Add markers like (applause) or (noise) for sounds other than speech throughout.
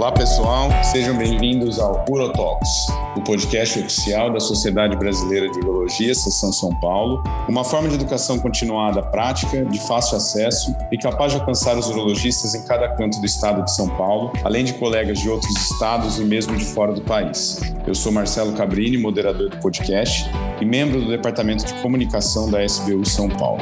Olá pessoal, sejam bem-vindos ao UroTalks, o podcast oficial da Sociedade Brasileira de Urologia, Seção São Paulo, uma forma de educação continuada prática, de fácil acesso e capaz de alcançar os urologistas em cada canto do estado de São Paulo, além de colegas de outros estados e mesmo de fora do país. Eu sou Marcelo Cabrini, moderador do podcast e membro do Departamento de Comunicação da SBU São Paulo.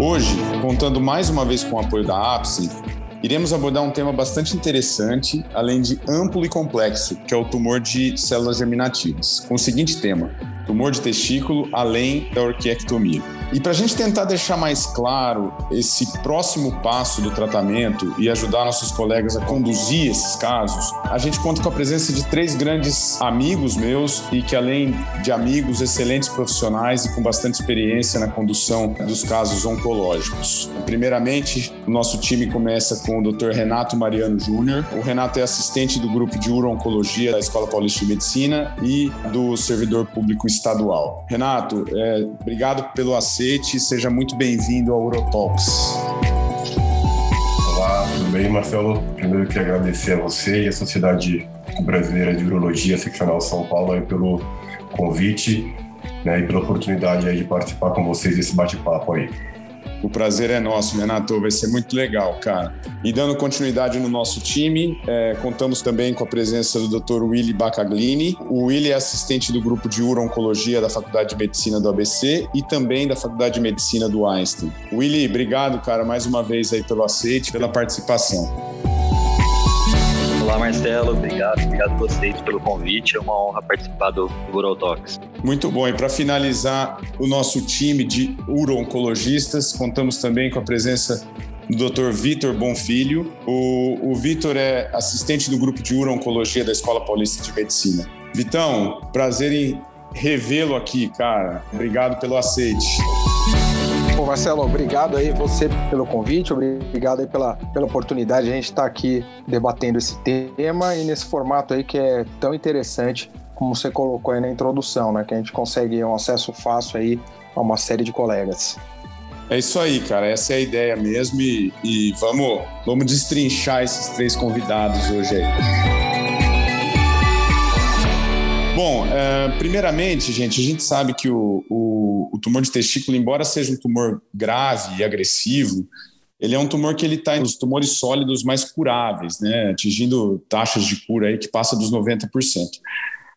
Hoje, contando mais uma vez com o apoio da APSE, iremos abordar um tema bastante interessante, além de amplo e complexo, que é o tumor de células germinativas, com o seguinte tema: tumor de testículo além da orquiectomia. E para a gente tentar deixar mais claro esse próximo passo do tratamento e ajudar nossos colegas a conduzir esses casos, a gente conta com a presença de três grandes amigos meus e que, além de amigos, excelentes profissionais e com bastante experiência na condução dos casos oncológicos. Primeiramente, o nosso time começa com o Dr. Renato Mariano Júnior. O Renato é assistente do grupo de uro-oncologia da Escola Paulista de Medicina e do servidor público estadual. Renato, é, obrigado pelo acesso cacete. Seja muito bem-vindo ao Eurotalks. Olá, tudo bem, Marcelo? Primeiro queria agradecer a você e a Sociedade Brasileira de Urologia Seccional São Paulo pelo convite né, e pela oportunidade de participar com vocês desse bate-papo aí. O prazer é nosso, Renato. Vai ser muito legal, cara. E dando continuidade no nosso time, é, contamos também com a presença do Dr. Willy Bacaglini. O Willy é assistente do grupo de uro-oncologia da Faculdade de Medicina do ABC e também da Faculdade de Medicina do Einstein. Willy, obrigado, cara, mais uma vez aí pelo aceite, pela participação. Olá, Marcelo. Obrigado. Obrigado a vocês pelo convite. É uma honra participar do Rural Talks. Muito bom. E para finalizar o nosso time de uro-oncologistas, contamos também com a presença do Dr. Vitor Bonfilho. O, o Vitor é assistente do grupo de uro-oncologia da Escola Paulista de Medicina. Vitão, prazer em revê-lo aqui, cara. Obrigado pelo aceite. Pô, Marcelo, obrigado aí você pelo convite, obrigado aí pela, pela oportunidade de a gente estar tá aqui debatendo esse tema e nesse formato aí que é tão interessante, como você colocou aí na introdução, né? Que a gente consegue um acesso fácil aí a uma série de colegas. É isso aí, cara. Essa é a ideia mesmo e, e vamos, vamos destrinchar esses três convidados hoje aí. Bom, é, primeiramente, gente, a gente sabe que o, o, o, tumor de testículo, embora seja um tumor grave e agressivo, ele é um tumor que ele está nos tumores sólidos mais curáveis, né, atingindo taxas de cura aí que passa dos 90%.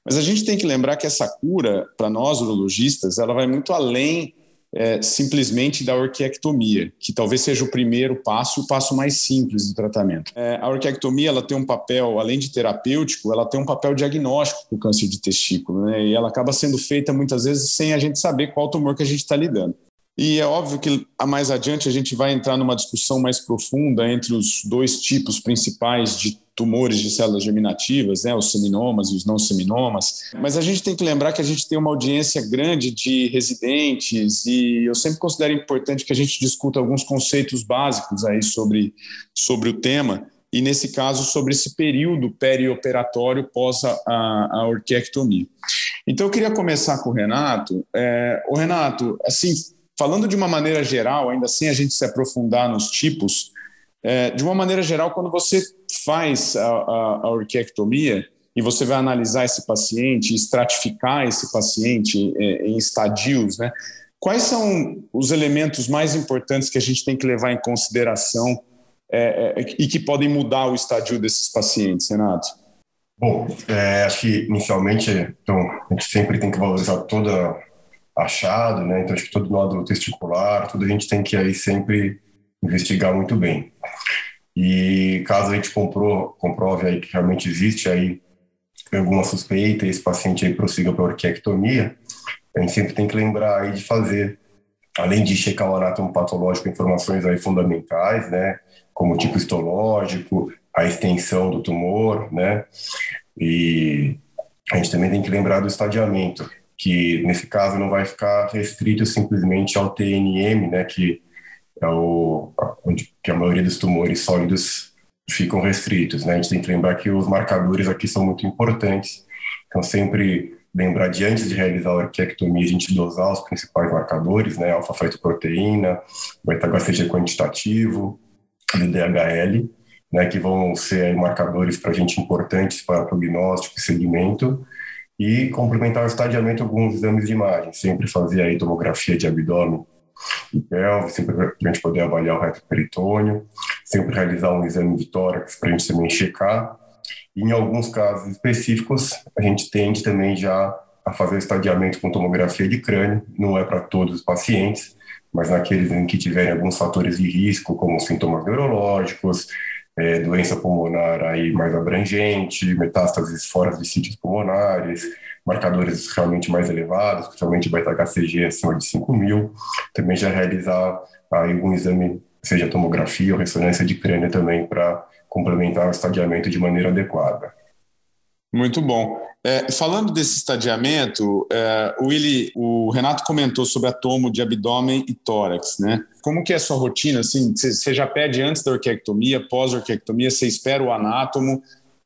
Mas a gente tem que lembrar que essa cura, para nós urologistas, ela vai muito além é, simplesmente da orquiectomia, que talvez seja o primeiro passo, o passo mais simples do tratamento. É, a orquiectomia ela tem um papel, além de terapêutico, ela tem um papel diagnóstico para o câncer de testículo, né? e ela acaba sendo feita muitas vezes sem a gente saber qual tumor que a gente está lidando. E é óbvio que a mais adiante a gente vai entrar numa discussão mais profunda entre os dois tipos principais de tumores de células germinativas, né, os seminomas e os não seminomas. Mas a gente tem que lembrar que a gente tem uma audiência grande de residentes e eu sempre considero importante que a gente discuta alguns conceitos básicos aí sobre, sobre o tema e nesse caso sobre esse período perioperatório pós a, a, a orquiectomia. Então eu queria começar com o Renato. É, o Renato, assim, falando de uma maneira geral, ainda sem a gente se aprofundar nos tipos, é, de uma maneira geral, quando você faz a, a, a orquiectomia e você vai analisar esse paciente, estratificar esse paciente é, em estadios, né? Quais são os elementos mais importantes que a gente tem que levar em consideração é, é, e que podem mudar o estadio desses pacientes, Renato? Bom, é, acho que inicialmente então, a gente sempre tem que valorizar toda achado, né? Então acho que todo lado testicular, tudo a gente tem que aí sempre investigar muito bem. E caso a gente comprou, comprove aí que realmente existe aí alguma suspeita e esse paciente aí prossiga para orquiectomia, a gente sempre tem que lembrar aí de fazer, além de checar o anátomo patológico, informações aí fundamentais, né, como o tipo histológico, a extensão do tumor, né, e a gente também tem que lembrar do estadiamento, que nesse caso não vai ficar restrito simplesmente ao TNM, né, que é o, onde que a maioria dos tumores sólidos ficam restritos. Né? A gente tem que lembrar que os marcadores aqui são muito importantes. Então, sempre lembrar de antes de realizar a orquiectomia, a gente dosar os principais marcadores, né? Alfa-fetoproteína, beta-HCG quantitativo, DHL, né, que vão ser marcadores para a gente importantes para prognóstico e segmento, e complementar o estadiamento alguns exames de imagem, sempre fazer aí tomografia de abdômen e pelve, sempre para a gente poder avaliar o reto peritônio, sempre realizar um exame de tórax para a gente também checar, e em alguns casos específicos, a gente tende também já a fazer estadiamento com tomografia de crânio, não é para todos os pacientes, mas naqueles em que tiverem alguns fatores de risco, como sintomas neurológicos, é, doença pulmonar aí mais abrangente, metástases fora de sítios pulmonares, marcadores realmente mais elevados, principalmente beta-HCG acima de 5 mil, também já realizar aí algum exame, seja tomografia ou ressonância de crânio também para complementar o estadiamento de maneira adequada. Muito bom. É, falando desse estadiamento, é, o, Willi, o Renato comentou sobre a tomo de abdômen e tórax, né? Como que é a sua rotina? Assim, você já pede antes da orquiectomia, pós-orquiectomia, você espera o anátomo,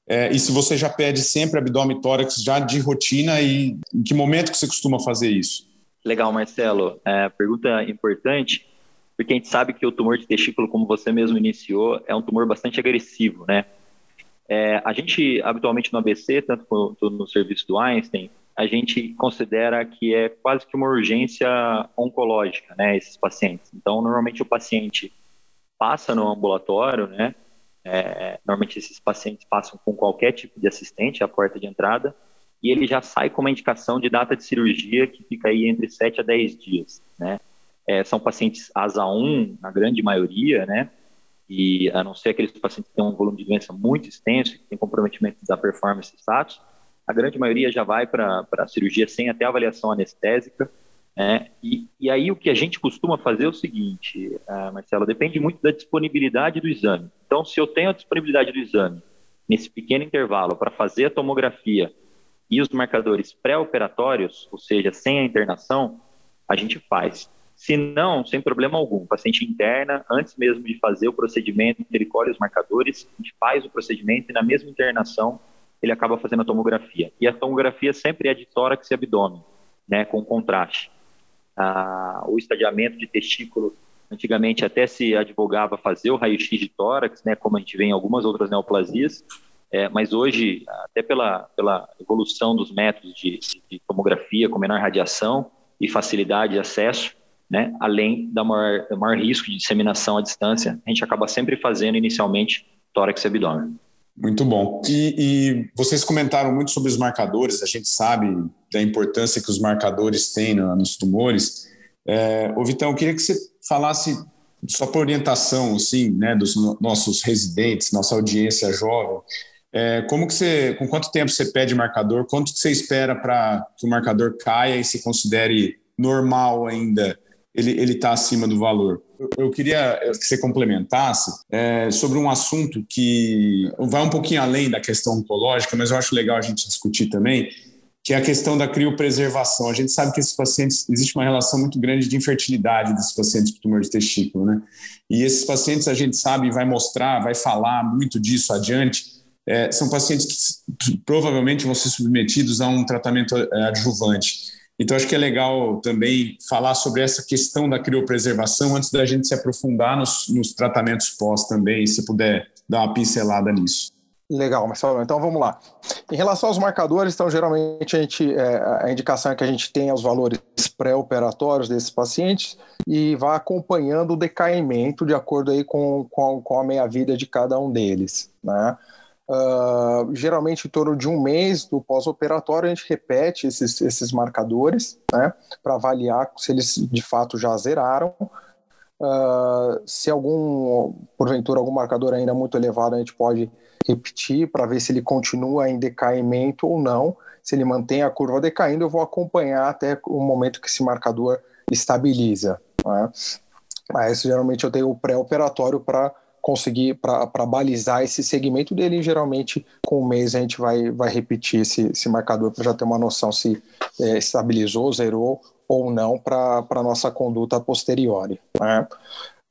é, e se você já pede sempre abdômen e tórax já de rotina, e em que momento que você costuma fazer isso? Legal, Marcelo. É, pergunta importante, porque a gente sabe que o tumor de testículo, como você mesmo iniciou, é um tumor bastante agressivo, né? É, a gente, habitualmente no ABC, tanto quanto no serviço do Einstein, a gente considera que é quase que uma urgência oncológica, né, esses pacientes. Então, normalmente o paciente passa no ambulatório, né, é, normalmente esses pacientes passam com qualquer tipo de assistente à porta de entrada, e ele já sai com uma indicação de data de cirurgia que fica aí entre 7 a 10 dias, né. É, são pacientes ASA 1, na grande maioria, né, e a não ser aqueles pacientes que têm um volume de doença muito extenso, que tem comprometimento da performance status, a grande maioria já vai para a cirurgia sem até avaliação anestésica. Né? E, e, aí o que a gente costuma fazer é o seguinte, uh, Marcelo, depende muito da disponibilidade do exame. Então, se eu tenho a disponibilidade do exame nesse pequeno intervalo para fazer a tomografia e os marcadores pré-operatórios, ou seja, sem a internação, a gente faz. Se não, sem problema algum, o paciente interna, antes mesmo de fazer o procedimento, ele colhe os marcadores, a gente faz o procedimento e na mesma internação ele acaba fazendo a tomografia. E a tomografia sempre é de tórax e abdômen, né, com contraste. Ah, o estadiamento de testículo, antigamente até se advogava fazer o raio-x de tórax, né, como a gente vê em algumas outras neoplasias, é, mas hoje, até pela, pela evolução dos métodos de, de tomografia com menor radiação e facilidade de acesso, né, além da maior, do maior risco de disseminação à distância, a gente acaba sempre fazendo inicialmente tórax e abdômen. Muito bom. E, e, vocês comentaram muito sobre os marcadores, a gente sabe da importância que os marcadores têm no, nos tumores. É, ô Vitão, eu queria que você falasse, só por orientação assim, né, dos no, nossos residentes, nossa audiência jovem, é, como que você, com quanto tempo você pede marcador, quanto você espera para que o marcador caia e se considere normal ainda ele está acima do valor. Eu, queria que você complementasse é, sobre um assunto que vai um pouquinho além da questão oncológica, mas eu acho legal a gente discutir também, que é a questão da criopreservação. A gente sabe que esses pacientes, existe uma relação muito grande de infertilidade desses pacientes com tumor de testículo, né? E esses pacientes, a gente sabe, vai mostrar, vai falar muito disso adiante, é, são pacientes que provavelmente vão ser submetidos a um tratamento adjuvante. Então, acho que é legal também falar sobre essa questão da criopreservação antes da gente se aprofundar nos, nos tratamentos pós também, se puder dar uma pincelada nisso. Legal, Marcelo. Então vamos lá. Em relação aos marcadores, então geralmente a, gente, é, a indicação é que a gente tenha os valores pré-operatórios desses pacientes e vá acompanhando o decaimento de acordo aí com, com, com a meia-vida de cada um deles. Né? Uh, geralmente em torno de um mês do pós-operatório a gente repete esses, esses marcadores né, para avaliar se eles de fato já zeraram. Uh, se algum, porventura, algum marcador ainda muito elevado, a gente pode repetir para ver se ele continua em decaimento ou não. Se ele mantém a curva decaindo, eu vou acompanhar até o momento que esse marcador estabiliza. Né? Mas geralmente eu tenho o pré-operatório para conseguir para balizar esse segmento dele. Geralmente, com um mês, a gente vai, vai repetir esse, esse marcador para já ter uma noção se é, estabilizou, zerou ou não para a nossa conduta posteriori. Né?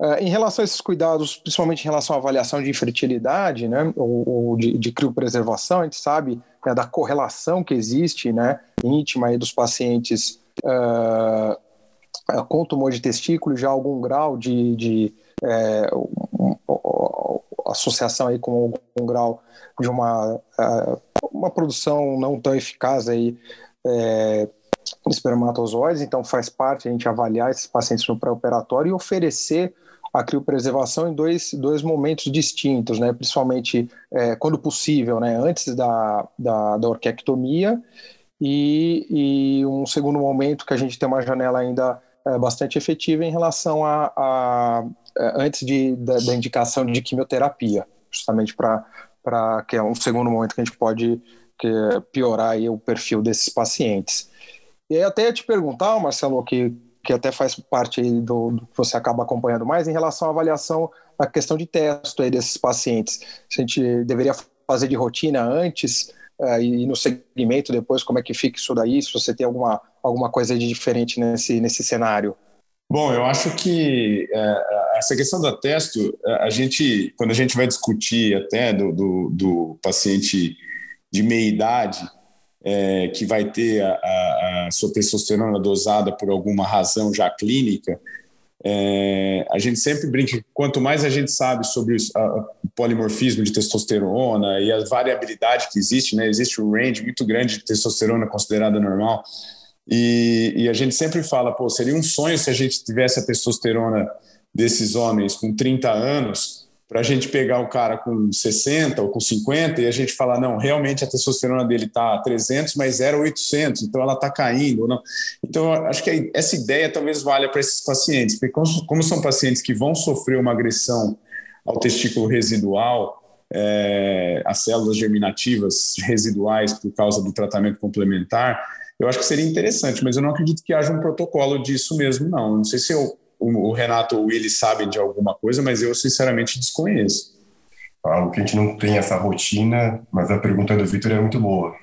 É, em relação a esses cuidados, principalmente em relação à avaliação de infertilidade, né, ou, ou de, de criopreservação, a gente sabe né, da correlação que existe, né, íntima aí dos pacientes uh, com tumor de testículo, já algum grau de, de é, associação aí com algum grau de uma, uh, uma produção não tão eficaz aí, é, de espermatozoides, então faz parte a gente avaliar esses pacientes no pré-operatório e oferecer a criopreservação em dois, dois momentos distintos, né? principalmente é, quando possível, né? antes da, da, da orquectomia e, e, um segundo momento que a gente tem uma janela ainda é, bastante efetiva em relação a, a, a antes de, da, da, indicação de quimioterapia, justamente para que é um segundo momento que a gente pode que, piorar o perfil desses pacientes. E aí até te perguntar, Marcelo, que que até faz parte do, do, que você acaba acompanhando mais, em relação à avaliação da questão de teste aí desses pacientes. Se a gente deveria fazer de rotina antes e no segmento depois, como é que fica isso daí, se você tem alguma, alguma coisa de diferente nesse, nesse cenário. Bom, eu acho que é, essa questão do testo, a gente, quando a gente vai discutir até do, do, do paciente de meia idade, é, que vai ter a, a, a, sua testosterona dosada por alguma razão já clínica, é, a gente sempre brinca quanto mais a gente sabe sobre o polimorfismo de testosterona e a variabilidade que existe, né, existe um range muito grande de testosterona considerada normal, e, e a gente sempre fala, pô, seria um sonho se a gente tivesse a testosterona desses homens com 30 anos, para a gente pegar o cara com 60 ou com 50 e a gente falar, não, realmente a testosterona dele está 300, mas era 800, então ela está caindo. Não. Então, acho que essa ideia talvez valha para esses pacientes, porque como são pacientes que vão sofrer uma agressão ao testículo residual, é, as células germinativas residuais por causa do tratamento complementar, eu acho que seria interessante, mas eu não acredito que haja um protocolo disso mesmo, não. Não sei se eu o, Renato ou o Willi sabem de alguma coisa, mas eu sinceramente desconheço. Algo que a gente não tem essa rotina, mas a pergunta do Vitor é muito boa.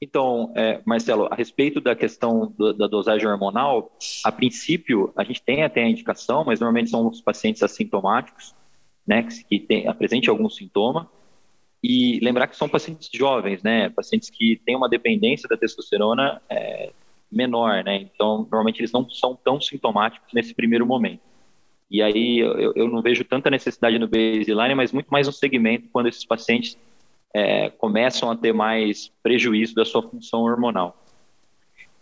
Então, é, Marcelo, a respeito da questão do, da dosagem hormonal, a princípio a gente tem até a indicação, mas normalmente são os pacientes assintomáticos, né, que, que tem, apresentem algum sintoma, e lembrar que são pacientes jovens, né, pacientes que têm uma dependência da testosterona é, menor, né? Então, normalmente eles não são tão sintomáticos nesse primeiro momento. E aí eu, eu não vejo tanta necessidade no baseline, mas muito mais no segmento quando esses pacientes é, começam a ter mais prejuízo da sua função hormonal.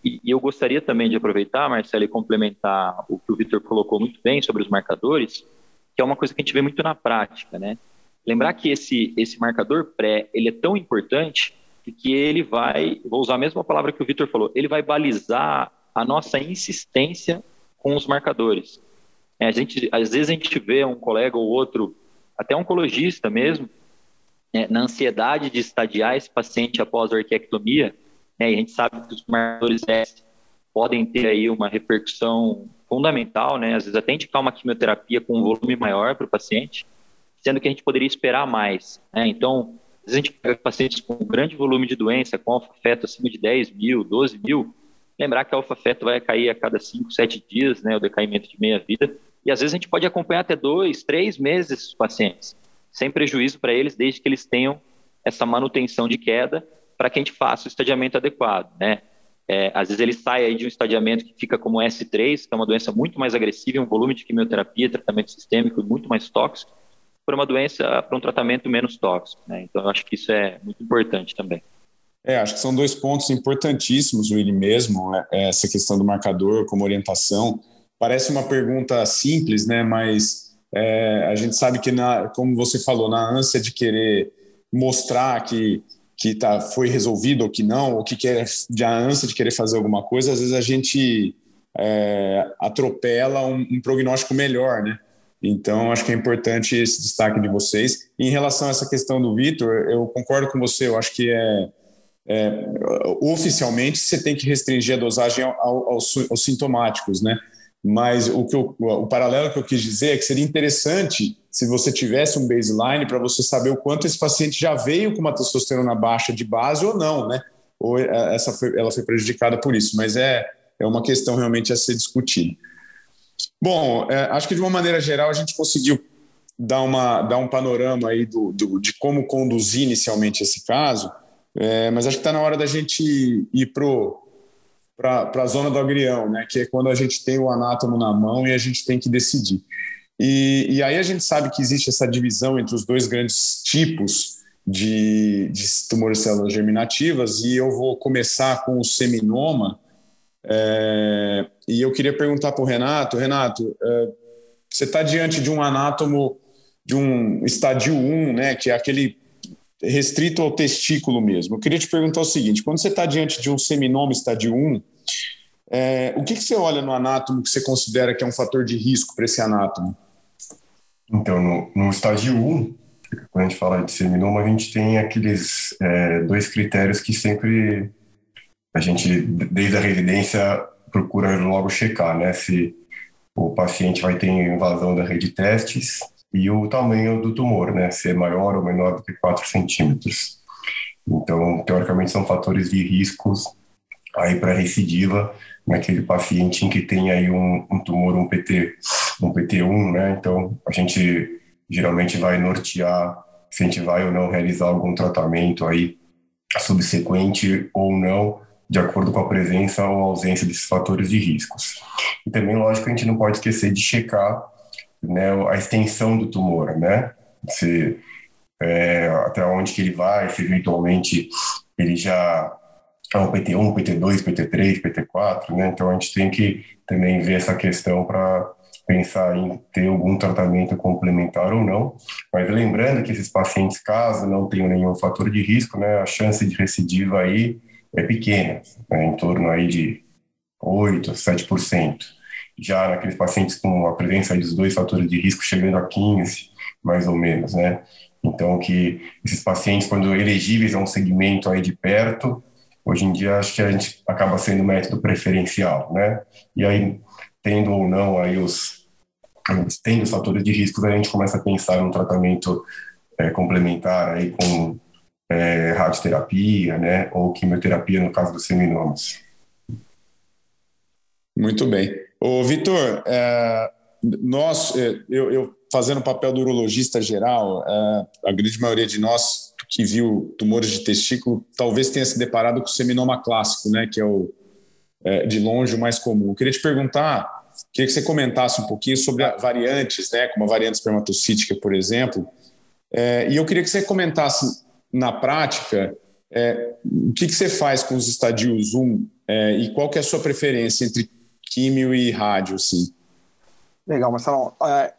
E, e eu gostaria também de aproveitar, Marcelo, e complementar o que o Vitor colocou muito bem sobre os marcadores, que é uma coisa que a gente vê muito na prática, né? Lembrar que esse, esse marcador pré, ele é tão importante que ele vai, vou usar a mesma palavra que o Vitor falou, ele vai balizar a nossa insistência com os marcadores. É, a gente, às vezes a gente vê um colega ou outro, até oncologista mesmo, é, na ansiedade de estadiar esse paciente após a orquiectomia, né, a gente sabe que os marcadores S podem ter aí uma repercussão fundamental, né, às vezes até indicar uma quimioterapia com um volume maior para o paciente, sendo que a gente poderia esperar mais. Né? Então, a gente pega pacientes com grande volume de doença, com alfa-feto acima de 10 mil, 12 mil, lembrar que a alfa-feto vai cair a cada 5, 7 dias, né, o decaimento de meia-vida, e às vezes a gente pode acompanhar até dois, três meses esses pacientes, sem prejuízo para eles, desde que eles tenham essa manutenção de queda, para que a gente faça o estadiamento adequado, né? É, às vezes ele sai aí de um estadiamento que fica como S3, que é uma doença muito mais agressiva, um volume de quimioterapia, tratamento sistêmico muito mais tóxico, para uma doença, para um tratamento menos tóxico. Né? Então, eu acho que isso é muito importante também. É, acho que são dois pontos importantíssimos, Willi, mesmo, né? essa questão do marcador como orientação. Parece uma pergunta simples, né? mas é, a gente sabe que, na, como você falou, na ânsia de querer mostrar que, que tá, foi resolvido ou que não, ou que quer, de a ânsia de querer fazer alguma coisa, às vezes a gente é, atropela um, um prognóstico melhor, né? Então, acho que é importante esse destaque de vocês. Em relação a essa questão do Vitor, eu concordo com você, eu acho que é, é, oficialmente você tem que restringir a dosagem ao, aos, sintomáticos, né? Mas o, que eu, o paralelo que eu quis dizer é que seria interessante se você tivesse um baseline para você saber o quanto esse paciente já veio com uma testosterona baixa de base ou não, né? Ou é, essa foi, ela foi prejudicada por isso, mas é, é uma questão realmente a ser discutida. Bom, é, acho que de uma maneira geral a gente conseguiu dar, uma, dar um panorama aí do, do de como conduzir inicialmente esse caso, é, mas acho que está na hora da gente ir para a zona do agrião, né, que é quando a gente tem o anátomo na mão e a gente tem que decidir. E, e aí a gente sabe que existe essa divisão entre os dois grandes tipos de, de tumores de células germinativas, e eu vou começar com o seminoma. É, e eu queria perguntar para o Renato: Renato, é, você está diante de um anátomo de um estadio 1, né, que é aquele restrito ao testículo mesmo. Eu queria te perguntar o seguinte: quando você está diante de um seminoma estadio 1, é, o que, que você olha no anátomo que você considera que é um fator de risco para esse anátomo? Então, no, no estágio 1, quando a gente fala de seminoma, a gente tem aqueles é, dois critérios que sempre a gente, desde a residência, procura logo checar, né? Se o paciente vai ter invasão da rede de testes e o tamanho do tumor, né? Se é maior ou menor do que 4 centímetros. Então, teoricamente, são fatores de riscos aí para recidiva naquele paciente em que tem aí um, um tumor, um PT, um PT1, né? Então, a gente geralmente vai nortear se a gente vai ou não realizar algum tratamento aí subsequente ou não, de acordo com a presença ou ausência desses fatores de riscos. E também, lógico, a gente não pode esquecer de checar né, a extensão do tumor, né? Se, é, até onde que ele vai, se eventualmente ele já é um PT1, PT2, PT3, PT4, né? Então a gente tem que também ver essa questão para pensar em ter algum tratamento complementar ou não. Mas lembrando que esses pacientes, caso não tenham nenhum fator de risco, né, a chance de recidiva aí é pequena, né, em torno aí de 8, 7%. Já naqueles pacientes com a presença dos dois fatores de risco chegando a 15, mais ou menos, né? Então que esses pacientes, quando elegíveis a um segmento aí de perto, hoje em dia acho que a gente acaba sendo método preferencial, né? E aí tendo ou não aí os tendo os fatores de risco, a gente começa a pensar num tratamento é, complementar aí com é, radioterapia, né, ou quimioterapia no caso dos seminomas. Muito bem. Ô, Vitor, é, nós, é, eu, eu, fazendo o papel do urologista geral, é, a grande maioria de nós que viu tumores de testículo talvez tenha se deparado com o seminoma clássico, né, que é o é, de longe o mais comum. Eu queria te perguntar, queria que você comentasse um pouquinho sobre variantes, né, como a variante espermatocítica, por exemplo, é, e eu queria que você comentasse na prática é, o que, que você faz com os estadios 1 é, e qual que é a sua preferência entre químio e rádio, assim. Legal, Marcelo. É,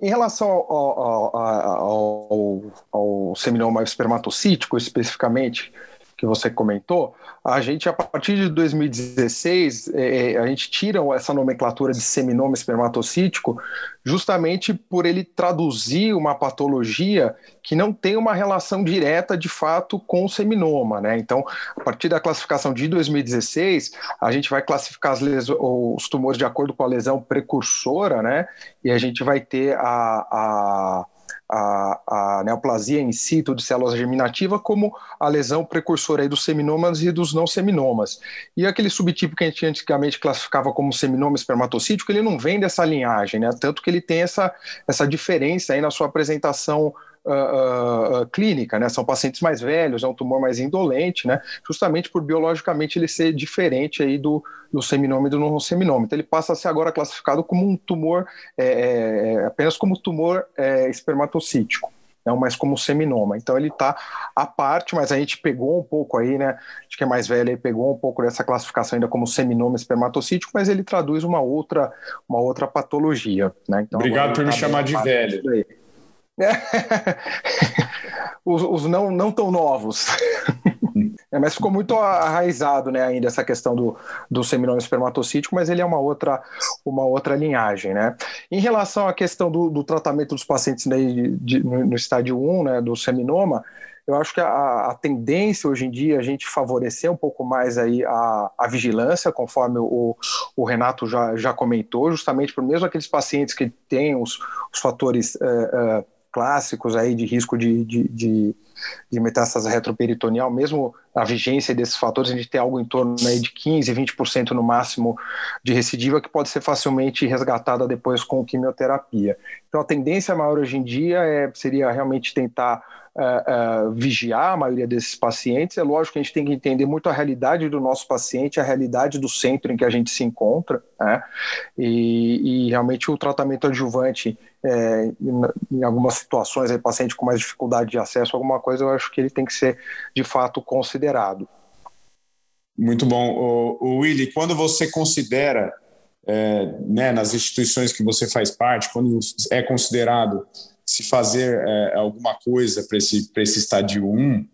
em relação ao, ao, ao, ao, seminoma espermatocítico, especificamente, que você comentou, a gente, a partir de 2016, é, é, a gente tira essa nomenclatura de seminoma espermatocítico justamente por ele traduzir uma patologia que não tem uma relação direta, de fato, com o seminoma. Né? Então, a partir da classificação de 2016, a gente vai classificar os tumores de acordo com a lesão precursora, né? e a gente vai ter a, a a, a neoplasia in situ de células germinativas como a lesão precursora aí dos seminomas e dos não seminomas. E aquele subtipo que a gente antigamente classificava como seminoma espermatocítico, ele não vem dessa linhagem, né? Tanto que ele tem essa, essa diferença aí na sua apresentação uh, uh, clínica, né? São pacientes mais velhos, é um tumor mais indolente, né? Justamente por biologicamente ele ser diferente aí do, do seminoma e do não seminoma. Então ele passa a ser agora classificado como um tumor, é, é, apenas como tumor é, espermatocítico não mas como seminoma. Então ele está à parte, mas a gente pegou um pouco aí, né? Acho que é mais velho aí pegou um pouco dessa classificação ainda como seminoma espermatocítico, mas ele traduz uma outra, uma outra patologia, né? Então, Obrigado por me tá chamar de velho. (laughs) os, os, não, não tão novos. (laughs) é, mas ficou muito arraizado né, ainda essa questão do, do seminoma espermatocítico, mas ele é uma outra, uma outra linhagem. Né? Em relação à questão do, do tratamento dos pacientes de, de, no estádio 1 né, do seminoma, eu acho que a, a, tendência hoje em dia é a gente favorecer um pouco mais aí a, a vigilância, conforme o, o, Renato já, já comentou, justamente por mesmo aqueles pacientes que têm os, os fatores uh, clássicos aí de risco de, de, de, de metástase retroperitoneal, mesmo a vigência desses fatores, a gente tem algo em torno aí de 15, 20% no máximo de recidiva que pode ser facilmente resgatada depois com quimioterapia. Então a tendência maior hoje em dia é, seria realmente tentar uh, uh, vigiar a maioria desses pacientes. É lógico que a gente tem que entender muito a realidade do nosso paciente, a realidade do centro em que a gente se encontra, né? e, e, realmente o tratamento adjuvante, é, em, algumas situações, aí, paciente com mais dificuldade de acesso a alguma coisa, eu acho que ele tem que ser de fato considerado. Muito bom. O, o Willy, quando você considera, é, né, nas instituições que você faz parte, quando é considerado se fazer é, alguma coisa para esse, esse estádio 1,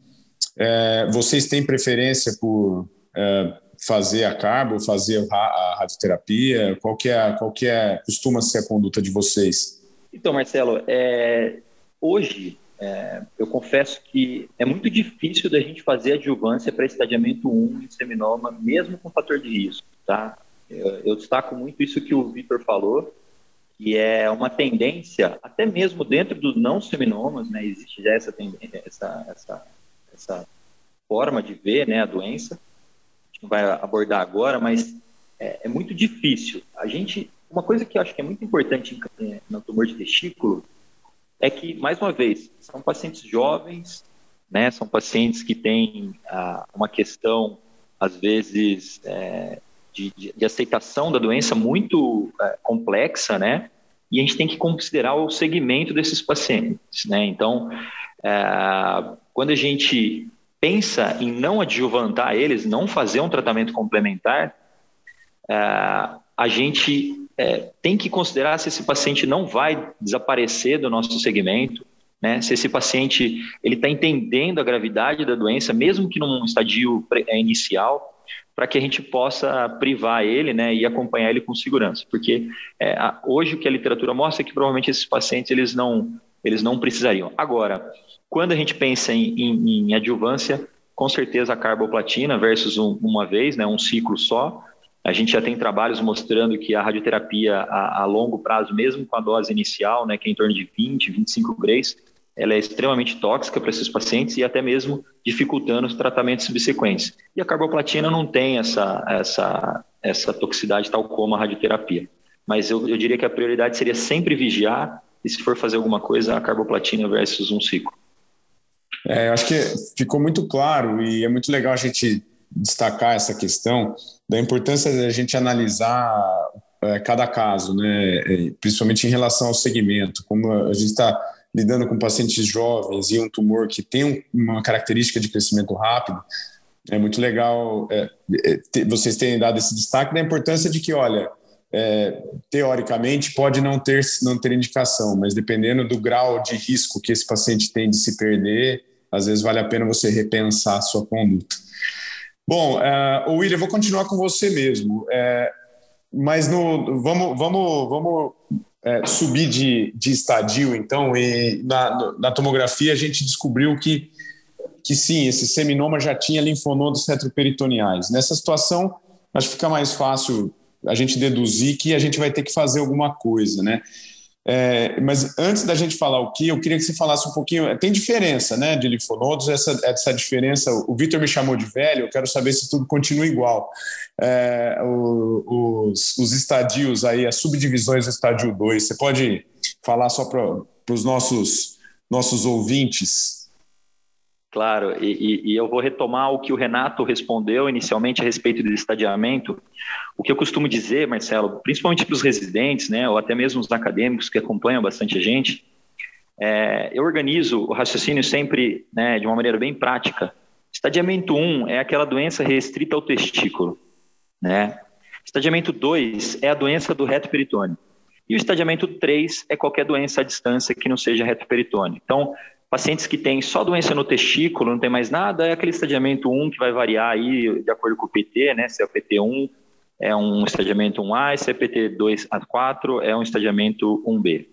é, vocês têm preferência por é, fazer a carbo, fazer a radioterapia? Qual que é, qual que é, costuma ser a conduta de vocês? Então, Marcelo, é, hoje é, eu confesso que é muito difícil da gente fazer adjuvância para estadiamento 1 em seminoma, mesmo com fator de risco, tá? Eu, eu destaco muito isso que o Vitor falou, que é uma tendência, até mesmo dentro dos não seminomas, né? Existe já essa essa, essa, essa forma de ver, né, a doença. A gente não vai abordar agora, mas é, é muito difícil. A gente, uma coisa que eu acho que é muito importante no tumor de testículo é que, mais uma vez, são pacientes jovens, né? São pacientes que têm ah, uma questão, às vezes, é, de, de, aceitação da doença muito é, complexa, né? E a gente tem que considerar o segmento desses pacientes, né? Então, é, quando a gente pensa em não adjuvantar eles, não fazer um tratamento complementar, é, a gente é, tem que considerar se esse paciente não vai desaparecer do nosso segmento, né? se esse paciente ele está entendendo a gravidade da doença, mesmo que num estadio é, inicial, para que a gente possa privar ele né, e acompanhar ele com segurança. Porque é, hoje o que a literatura mostra é que provavelmente esses pacientes eles não, eles não precisariam. Agora, quando a gente pensa em, em, em adjuvância, com certeza a carboplatina versus um, uma vez, né, um ciclo só, a gente já tem trabalhos mostrando que a radioterapia a, a longo prazo, mesmo com a dose inicial, né, que é em torno de 20, 25 grays, ela é extremamente tóxica para esses pacientes e até mesmo dificultando os tratamentos subsequentes. E a carboplatina não tem essa, essa, essa toxicidade tal como a radioterapia. Mas eu, eu diria que a prioridade seria sempre vigiar e, se for fazer alguma coisa, a carboplatina versus um ciclo. É, eu acho que ficou muito claro e é muito legal a gente destacar essa questão da importância da gente analisar é, cada caso, né? É, principalmente em relação ao segmento, como a gente está lidando com pacientes jovens e um tumor que tem uma característica de crescimento rápido, é muito legal é, é, vocês terem dado esse destaque da importância de que, olha, é, teoricamente pode não ter, não ter indicação, mas dependendo do grau de risco que esse paciente tem de se perder, às vezes vale a pena você repensar a sua conduta. Bom, uh, William, vou continuar com você mesmo, é, mas no, vamos, vamos, vamos é, subir de, de estadio, então, e na, na tomografia a gente descobriu que, que sim, esse seminoma já tinha linfonodos retroperitoneais. Nessa situação, acho que fica mais fácil a gente deduzir que a gente vai ter que fazer alguma coisa, né? É, mas antes da gente falar o que, eu queria que você falasse um pouquinho. Tem diferença, né, de linfonodos? Essa, essa diferença. O Vitor me chamou de velho. Eu quero saber se tudo continua igual. É, o, os, os estadios aí, as subdivisões do estádio 2. Você pode falar só para os nossos nossos ouvintes Claro, e, e, eu vou retomar o que o Renato respondeu inicialmente a respeito do estadiamento. O que eu costumo dizer, Marcelo, principalmente para os residentes, né, ou até mesmo os acadêmicos que acompanham bastante a gente, é, eu organizo o raciocínio sempre né, de uma maneira bem prática. Estadiamento 1 é aquela doença restrita ao testículo. Né? Estadiamento 2 é a doença do reto peritônio. E o estadiamento 3 é qualquer doença à distância que não seja reto peritônio. Então, Pacientes que têm só doença no testículo, não tem mais nada, é aquele estadiamento 1 que vai variar aí de acordo com o PT, né? Se é o PT1 é um estadiamento 1A, se é PT2 a 4 é um estadiamento 1B.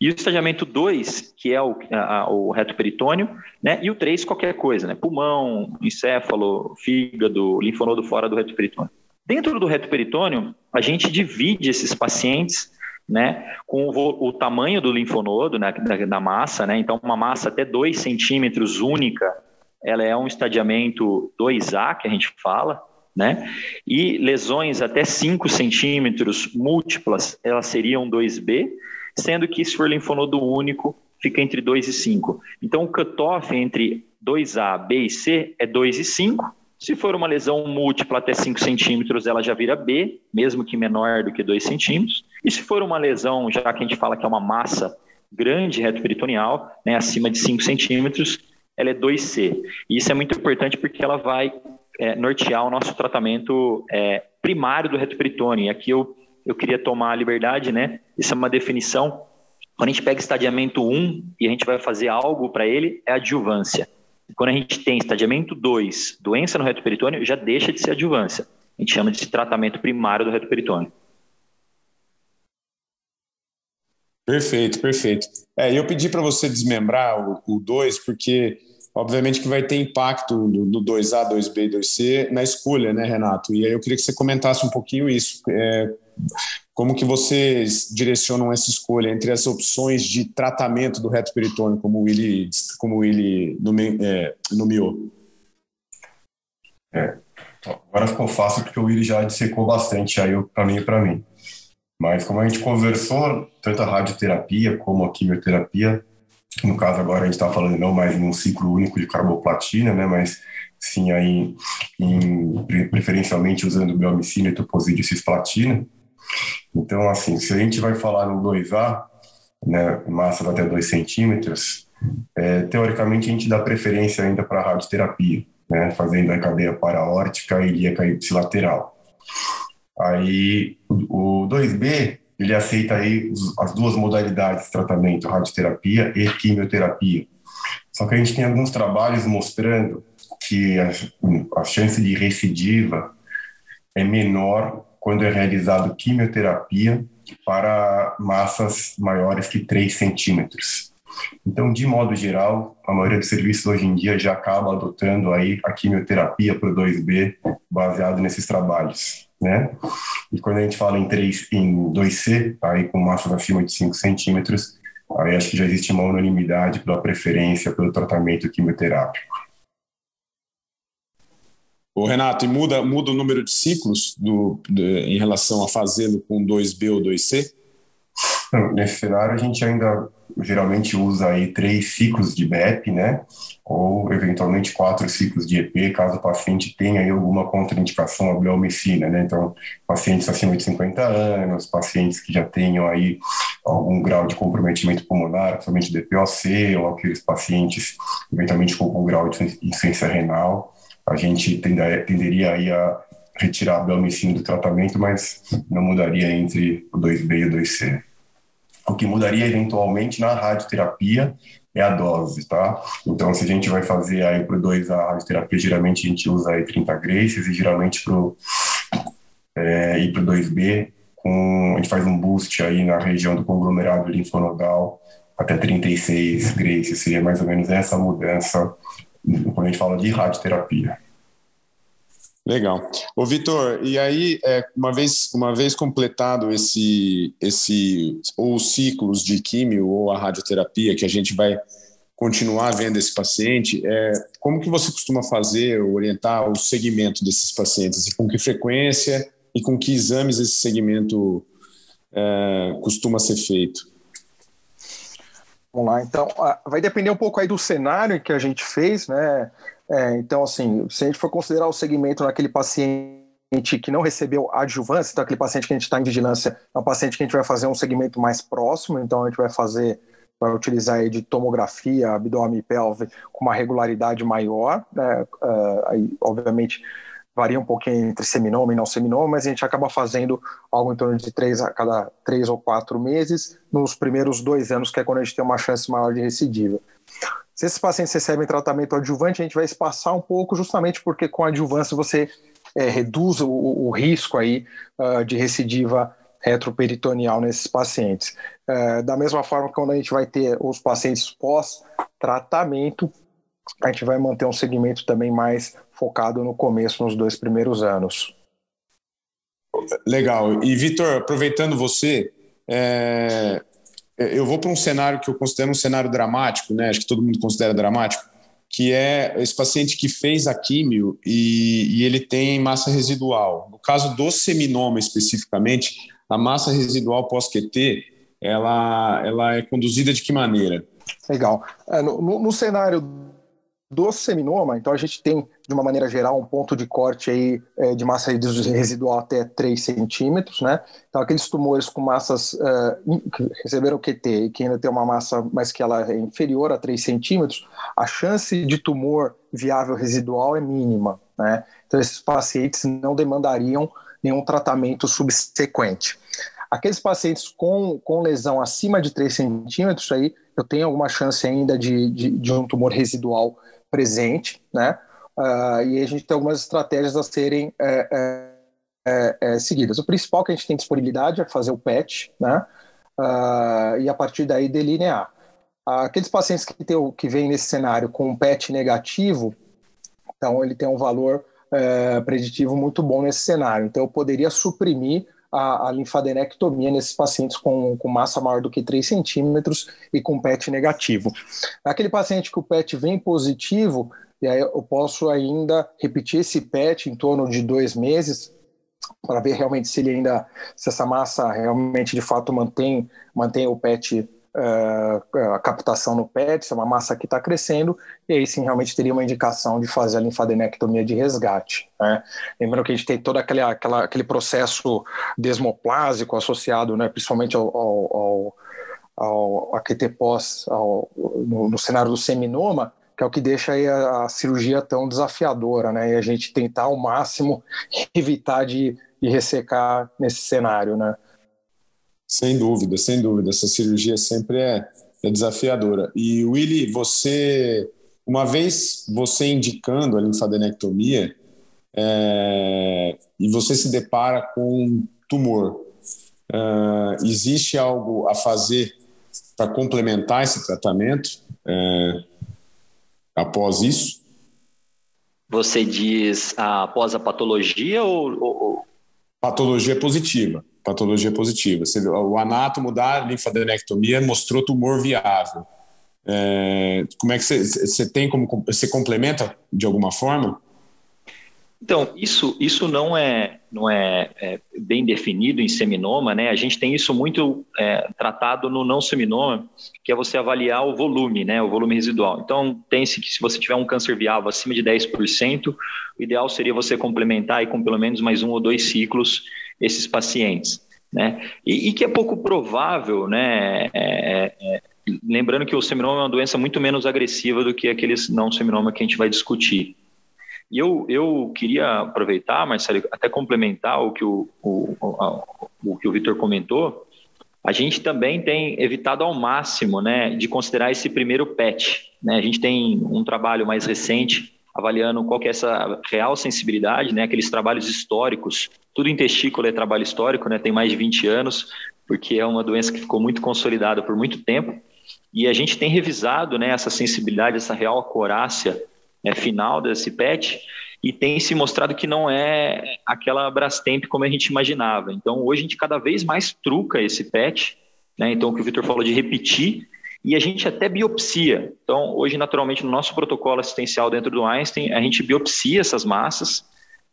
E o estadiamento 2, que é o, a, o reto peritônio, né? E o 3, qualquer coisa, né? Pulmão, encéfalo, fígado, linfonodo fora do reto peritônio. Dentro do reto peritônio, a gente divide esses pacientes né, com o, o, tamanho do linfonodo, né, da, da, massa, né, então uma massa até 2 centímetros única, ela é um estadiamento 2A, que a gente fala, né, e lesões até 5 centímetros múltiplas, elas seriam 2B, sendo que se for linfonodo único, fica entre 2 e 5. Então, o cutoff entre 2A, B e C é 2 e 5. Se for uma lesão múltipla até 5 centímetros, ela já vira B, mesmo que menor do que 2 centímetros. E se for uma lesão, já que a gente fala que é uma massa grande retroperitoneal, né, acima de 5 centímetros, ela é 2C. E isso é muito importante porque ela vai é, nortear o nosso tratamento é, primário do retroperitônio. E aqui eu, eu queria tomar a liberdade, né? Isso é uma definição. Quando a gente pega estadiamento 1 e a gente vai fazer algo para ele, é adjuvância. Quando a gente tem estadiamento 2, doença no reto peritônio, já deixa de ser adjuvância. A gente chama de tratamento primário do reto peritônio. Perfeito, perfeito. É, eu pedi para você desmembrar o 2, porque obviamente que vai ter impacto do, do 2A, 2B e 2C na escolha, né, Renato? E aí eu queria que você comentasse um pouquinho isso. É, como que vocês direcionam essa escolha entre as opções de tratamento do reto peritônio, como o como o Willi nome, é, nomeou? É, agora ficou fácil porque o Willi já dissecou bastante aí mim e para mim. Mas como a gente conversou, tanto a radioterapia como a quimioterapia, no caso agora a gente está falando não mais em um ciclo único de carboplatina, né, mas sim aí em, preferencialmente usando biomicina e toposídeo cisplatina, então, assim, se a gente vai falar no 2A, né, massa até 2 centímetros, é, teoricamente a gente dá preferência ainda para a radioterapia, né, fazendo a cadeia paraórtica e ilíaca ipsilateral. Aí, o 2B, ele aceita aí as duas modalidades de tratamento, radioterapia e quimioterapia. Só que a gente tem alguns trabalhos mostrando que a, a chance de recidiva é menor quando é realizado quimioterapia para massas maiores que 3 centímetros. Então, de modo geral, a maioria dos serviços hoje em dia já acaba adotando aí a quimioterapia para o 2B baseado nesses trabalhos, né? E quando a gente fala em 3, em 2C, aí com massas acima de 5 centímetros, aí acho que já existe uma unanimidade pela preferência pelo tratamento quimioterápico. O Renato, e muda, muda o número de ciclos do, de, em relação a fazê-lo com 2B ou 2C? Nesse cenário, a gente ainda geralmente usa aí três ciclos de BEP, né? Ou eventualmente quatro ciclos de EP, caso o paciente tenha aí alguma contraindicação à bleomicina, né? Então, pacientes acima de 50 anos, pacientes que já tenham aí algum grau de comprometimento pulmonar, principalmente DPOC, ou aqueles pacientes eventualmente com algum grau de insuficiência renal a gente tenderia aí a retirar belmicina do tratamento, mas não mudaria entre o 2B e o 2C. O que mudaria eventualmente na radioterapia é a dose, tá? Então, se a gente vai fazer aí para o 2A a radioterapia, geralmente a gente usa aí 30 graces e geralmente para o é, e para o 2B, com, a gente faz um boost aí na região do conglomerado linfonodal até 36 graces, seria mais ou menos essa mudança quando a gente fala de radioterapia. Legal. Ô, Vitor, e aí, é, uma, vez, uma vez completado esse, esse, ou os ciclos de químio ou a radioterapia, que a gente vai continuar vendo esse paciente, é, como que você costuma fazer, orientar o segmento desses pacientes? E com que frequência e com que exames esse segmento é, costuma ser feito? Vamos lá, então, vai depender um pouco aí do cenário que a gente fez, né? É, então, assim, se a gente for considerar o segmento naquele paciente que não recebeu adjuvância, então aquele paciente que a gente está em vigilância, é um paciente que a gente vai fazer um segmento mais próximo, então a gente vai fazer, vai utilizar aí de tomografia, abdômen e pelve com uma regularidade maior, né? Uh, aí, obviamente, varia um pouquinho entre seminoma e não seminoma, mas a gente acaba fazendo algo em torno de três a cada três ou quatro meses nos primeiros dois anos, que é quando a gente tem uma chance maior de recidiva. Se esses pacientes recebem tratamento adjuvante, a gente vai espaçar um pouco, justamente porque com adjuvância você é, reduz o, o, risco aí uh, de recidiva retroperitoneal nesses pacientes. Uh, da mesma forma quando a gente vai ter os pacientes pós-tratamento, a gente vai manter um segmento também mais focado no começo, nos dois primeiros anos. Legal. E, Vitor, aproveitando você, é... eu vou para um cenário que eu considero um cenário dramático, né? Acho que todo mundo considera dramático, que é esse paciente que fez a químio e, e ele tem massa residual. No caso do seminoma especificamente, a massa residual pós-QT, ela, ela é conduzida de que maneira? Legal. É, no, no, no, cenário do seminoma, então a gente tem, de uma maneira geral, um ponto de corte aí é, de massa residual até 3 centímetros, né? Então, aqueles tumores com massas uh, que receberam QT e que ainda tem uma massa, mas que ela é inferior a 3 centímetros, a chance de tumor viável residual é mínima, né? Então, esses pacientes não demandariam nenhum tratamento subsequente. Aqueles pacientes com, com lesão acima de 3 centímetros, aí eu tenho alguma chance ainda de, de, de um tumor residual presente, né? Uh, e a gente tem algumas estratégias a serem é, é, é, é, seguidas. O principal que a gente tem disponibilidade é fazer o PET, né? Uh, e a partir daí delinear. Uh, aqueles pacientes que, tem, que vêm nesse cenário com um PET negativo, então ele tem um valor é, preditivo muito bom nesse cenário. Então eu poderia suprimir a, a linfadenectomia nesses pacientes com, com massa maior do que 3 centímetros e com PET negativo. Aquele paciente que o PET vem positivo, e aí eu posso ainda repetir esse PET em torno de dois meses para ver realmente se ele ainda, se essa massa realmente de fato mantém, mantém o PET a captação no PET, se é uma massa que está crescendo, e aí sim realmente teria uma indicação de fazer a linfadenectomia de resgate. Né? Lembrando que a gente tem todo aquele, aquela, aquele processo desmoplásico associado, né, principalmente ao, ao, ao, ao AQT pós, ao, no, no cenário do seminoma, que é o que deixa a, a, cirurgia tão desafiadora, né? E a gente tentar ao máximo (laughs) evitar de, de ressecar nesse cenário, né? Sem dúvida, sem dúvida. Essa cirurgia sempre é, é desafiadora. E, Willy, você, uma vez você indicando a linfadenectomia, é, e você se depara com um tumor, é, existe algo a fazer para complementar esse tratamento é, após isso? Você diz após a patologia ou, ou... Patologia positiva patologia positiva. O anátomo da linfadenectomia mostrou tumor viável. É, como é que você tem como você complementa de alguma forma? Então, isso, isso não, é, não é, é, bem definido em seminoma, né? A gente tem isso muito é, tratado no não seminoma, que é você avaliar o volume, né? O volume residual. Então, tem-se que se você tiver um câncer viável acima de 10%, o ideal seria você complementar aí com pelo menos mais um ou dois ciclos esses pacientes. Né? E, e que é pouco provável, né? É, é, é, lembrando que o seminoma é uma doença muito menos agressiva do que aqueles não seminoma que a gente vai discutir. E eu, eu queria aproveitar, Marcelo, até complementar o que o, o, o, o que o Vitor comentou. A gente também tem evitado ao máximo né, de considerar esse primeiro PET. Né? A gente tem um trabalho mais recente avaliando qual que é essa real sensibilidade, né, aqueles trabalhos históricos. Tudo em testículo é trabalho histórico, né, tem mais de 20 anos, porque é uma doença que ficou muito consolidada por muito tempo. E a gente tem revisado né, essa sensibilidade, essa real acurácia né, final desse PET, e tem se mostrado que não é aquela Brastemp como a gente imaginava. Então, hoje a gente cada vez mais truca esse PET, né? Então, o que o Vitor falou de repetir, e a gente até biopsia. Então, hoje, naturalmente, no nosso protocolo assistencial dentro do Einstein, a gente biopsia essas massas,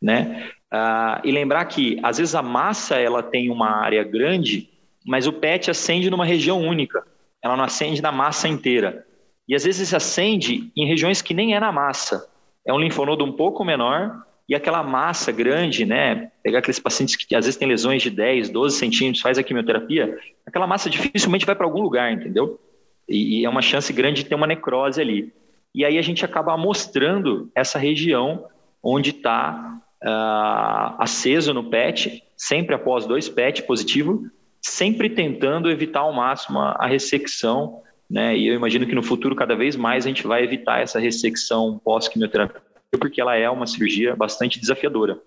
né? Ah, e lembrar que, às vezes, a massa ela tem uma área grande, mas o PET acende numa região única. Ela não acende na massa inteira. E às vezes acende em regiões que nem é na massa. É um linfonodo um pouco menor e aquela massa grande, né? Pegar aqueles pacientes que às vezes têm lesões de 10, 12 centímetros, faz a quimioterapia, aquela massa dificilmente vai para algum lugar, entendeu? E, e é uma chance grande de ter uma necrose ali. E aí a gente acaba mostrando essa região onde está uh, ah, aceso no PET, sempre após dois PET positivo, sempre tentando evitar ao máximo a ressecção, né? E eu imagino que no futuro cada vez mais a gente vai evitar essa ressecção pós-quimioterapia, porque ela é uma cirurgia bastante desafiadora.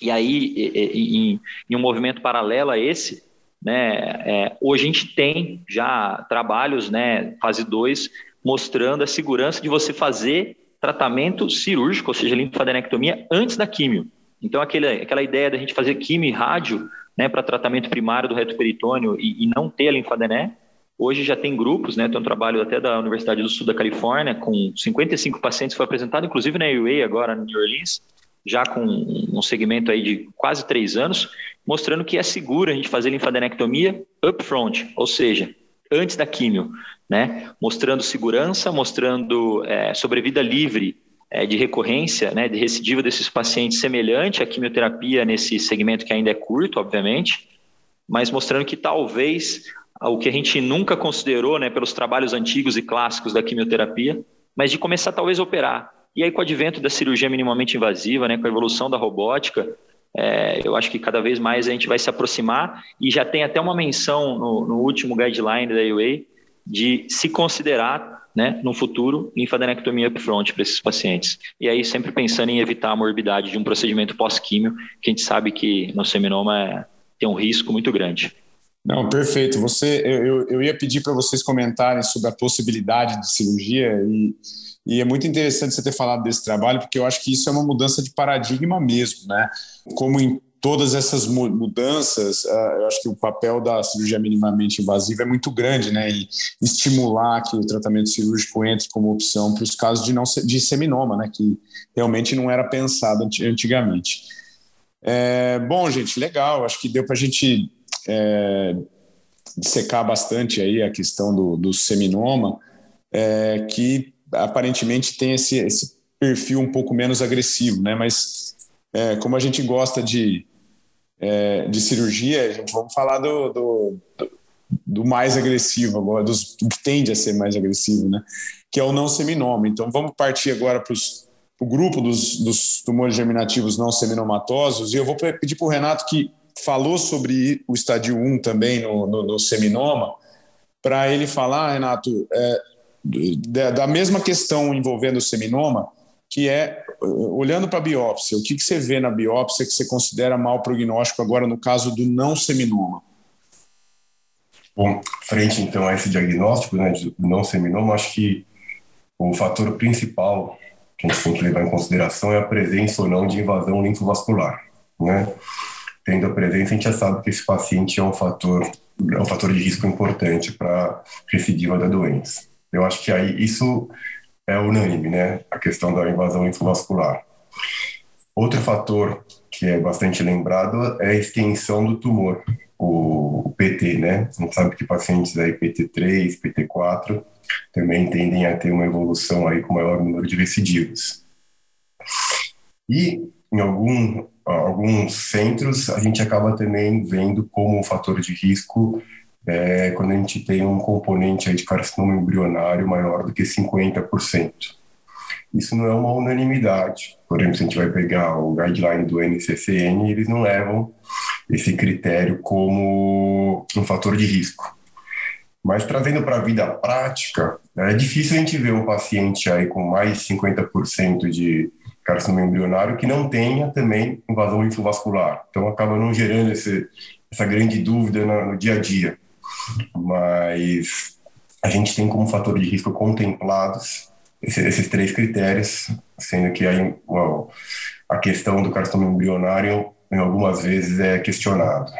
E aí, em, em um movimento paralelo a esse, né? É, hoje a gente tem já trabalhos, né, fase 2, mostrando a segurança de você fazer tratamento cirúrgico, ou seja, linfadenectomia, antes da químio. Então, aquele, aquela ideia da gente fazer químio e rádio né, para tratamento primário do reto peritônio e, e não ter a linfadené, Hoje já tem grupos, né? Tem um trabalho até da Universidade do Sul da Califórnia, com 55 pacientes, foi apresentado inclusive na UA agora, em New Orleans, já com um segmento aí de quase três anos, mostrando que é seguro a gente fazer linfadenectomia upfront, ou seja, antes da químio. né? Mostrando segurança, mostrando é, sobrevida livre é, de recorrência, né? De recidiva desses pacientes semelhante à quimioterapia nesse segmento que ainda é curto, obviamente, mas mostrando que talvez o que a gente nunca considerou, né? Pelos trabalhos antigos e clássicos da quimioterapia, mas de começar talvez a operar. E aí, com o advento da cirurgia minimamente invasiva, né, com a evolução da robótica, é, eu acho que cada vez mais a gente vai se aproximar e já tem até uma menção no, no último guideline da UA de se considerar, né, no futuro, linfadenectomia upfront para esses pacientes. E aí sempre pensando em evitar a morbidade de um procedimento pós-químio, que a gente sabe que no seminoma é, tem um risco muito grande. Não, perfeito. Você, eu, eu ia pedir para vocês comentarem sobre a possibilidade de cirurgia e e é muito interessante você ter falado desse trabalho, porque eu acho que isso é uma mudança de paradigma mesmo, né? Como em todas essas mudanças, ah, eu acho que o papel da cirurgia minimamente invasiva é muito grande, né? E estimular que o tratamento cirúrgico entre como opção para os casos de não de seminoma, né? Que realmente não era pensado antigamente. É, bom, gente, legal. Acho que deu para a gente é, bastante aí a questão do, do seminoma, é, que aparentemente tem esse, esse perfil um pouco menos agressivo, né? Mas é, como a gente gosta de, é, de cirurgia, a gente vamos falar do, do, do mais agressivo agora, dos, do que tende a ser mais agressivo, né? Que é o não seminoma. Então vamos partir agora para o grupo dos, dos tumores germinativos não seminomatosos e eu vou pedir para o Renato que falou sobre o estádio 1 também no, no, no seminoma, para ele falar, Renato, é, da, da mesma questão envolvendo o seminoma, que é olhando para a biópsia, o que, que você vê na biópsia que você considera mau prognóstico agora no caso do não seminoma? Bom, frente então a esse diagnóstico né, de não seminoma, acho que o fator principal que a gente tem que levar em consideração é a presença ou não de invasão linfovascular, né? Tendo a presença, a gente já sabe que esse paciente é um fator, é um fator de risco importante para recidiva da doença. Eu acho que aí isso é unânime, né? A questão da invasão linfovascular. Outro fator que é bastante lembrado é a extensão do tumor, o, PT, né? A gente sabe que pacientes aí PT3, PT4 também tendem a ter uma evolução aí com maior número de recidivos. E em algum, alguns centros a gente acaba também vendo como um fator de risco é quando a gente tem um componente aí de carcinoma embrionário maior do que 50%. Isso não é uma unanimidade. Por exemplo, se a gente vai pegar o guideline do NCCN, eles não levam esse critério como um fator de risco. Mas trazendo para a vida prática, é difícil a gente ver um paciente aí com mais de 50% de carcinoma embrionário que não tenha também invasão linfovascular. Então acaba não gerando esse, essa grande dúvida no, no dia a dia mas a gente tem como fator de risco contemplados esses, três critérios, sendo que well, a questão do carcinoma embrionário em algumas vezes é questionado.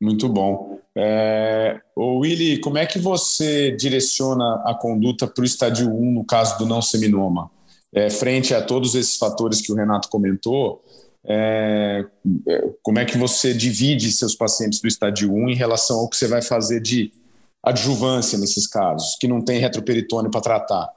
Muito bom. É, ô Willy, como é que você direciona a conduta para o estádio 1 no caso do não seminoma? É, frente a todos esses fatores que o Renato comentou, é, como é que você divide seus pacientes do estádio 1 em relação ao que você vai fazer de adjuvância nesses casos, que não tem retroperitônio para tratar?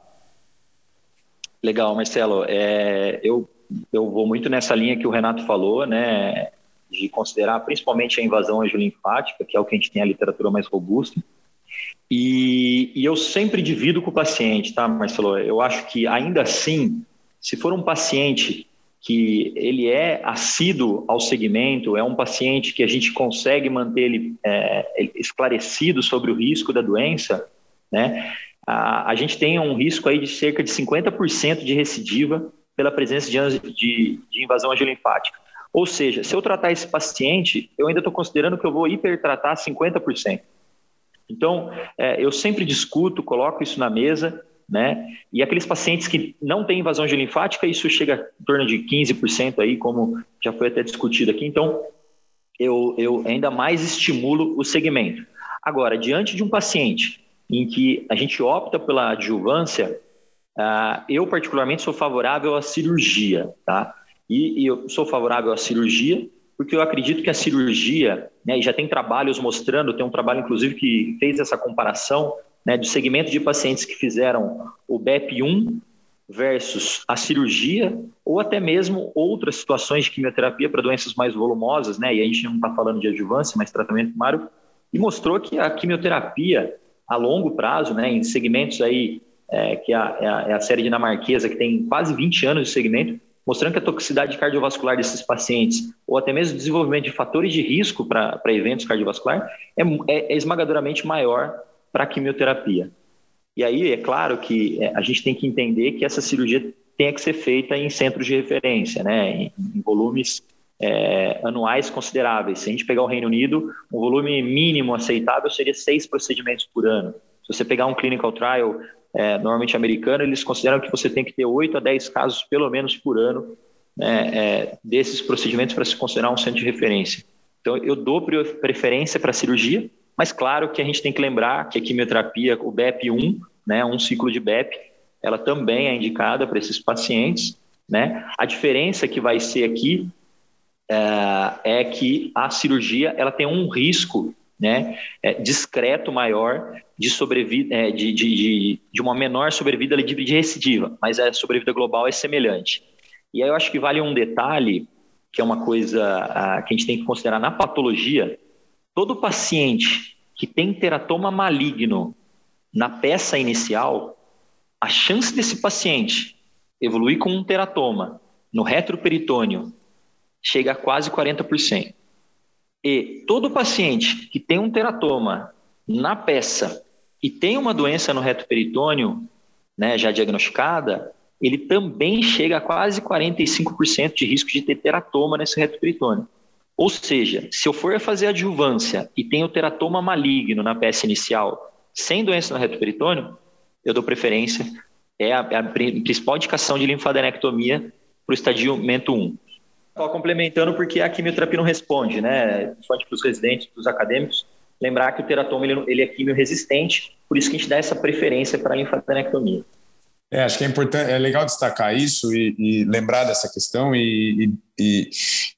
Legal, Marcelo. É, eu, eu vou muito nessa linha que o Renato falou, né, de considerar principalmente a invasão angiolinfática, que é o que a gente tem a literatura mais robusta. E, e eu sempre divido com o paciente, tá, Marcelo? Eu acho que ainda assim, se for um paciente que ele é assíduo ao segmento, é um paciente que a gente consegue manter ele é, esclarecido sobre o risco da doença, né? A, a, gente tem um risco aí de cerca de 50% de recidiva pela presença de, de, de invasão angiolinfática. Ou seja, se eu tratar esse paciente, eu ainda estou considerando que eu vou hipertratar 50%. Então, é, eu sempre discuto, coloco isso na mesa, né? E aqueles pacientes que não têm invasão de linfática, isso chega em torno de 15% aí, como já foi até discutido aqui. Então, eu, eu ainda mais estimulo o segmento. Agora, diante de um paciente em que a gente opta pela adjuvância, uh, eu particularmente sou favorável à cirurgia, tá? E, e eu sou favorável à cirurgia porque eu acredito que a cirurgia, né, e já tem trabalhos mostrando, tem um trabalho inclusive que fez essa comparação né, do segmento de pacientes que fizeram o BEP1 versus a cirurgia, ou até mesmo outras situações de quimioterapia para doenças mais volumosas, né? E a gente não está falando de adjuvância, mas tratamento primário, e mostrou que a quimioterapia a longo prazo, né, em segmentos aí, é, que é a, é, a, é série dinamarquesa, que tem quase 20 anos de segmento, mostrando que a toxicidade cardiovascular desses pacientes, ou até mesmo o desenvolvimento de fatores de risco para eventos cardiovasculares, é, é, é esmagadoramente maior para quimioterapia. E aí, é claro que é, a gente tem que entender que essa cirurgia tem que ser feita em centros de referência, né, em, em volumes é, anuais consideráveis. Se a gente pegar o Reino Unido, um volume mínimo aceitável seria seis procedimentos por ano. Se você pegar um clinical trial é, normalmente americano, eles consideram que você tem que ter 8 a 10 casos pelo menos por ano né, é, desses procedimentos para se considerar um centro de referência. Então, eu dou preferência para a cirurgia, mas claro que a gente tem que lembrar que a quimioterapia, o BEP1, né, um ciclo de BEP, ela também é indicada para esses pacientes. Né? A diferença que vai ser aqui é, é que a cirurgia ela tem um risco né, é, discreto maior de sobrevida, é, de, de, de, de, uma menor sobrevida de, de recidiva, mas a sobrevida global é semelhante. E aí eu acho que vale um detalhe, que é uma coisa a, que a gente tem que considerar na patologia, todo paciente que tem teratoma maligno na peça inicial, a chance desse paciente evoluir com um teratoma no retroperitônio chega a quase 40%. E todo paciente que tem um teratoma na peça e tem uma doença no reto peritônio, né, já diagnosticada, ele também chega a quase 45% de risco de ter teratoma nesse reto peritônio. Ou seja, se eu for fazer adjuvância e tenho teratoma maligno na peça inicial, sem doença no reto peritônio, eu dou preferência, é a, é a principal indicação de linfadenectomia para o estadiamento 1. Só complementando porque a quimioterapia não responde, né? Principalmente para os residentes, para os acadêmicos, lembrar que o teratoma ele, ele é quimio-resistente, por isso que a gente dá essa preferência para a linfadenectomia. É, acho que é importante, é legal destacar isso e, e lembrar dessa questão e, e,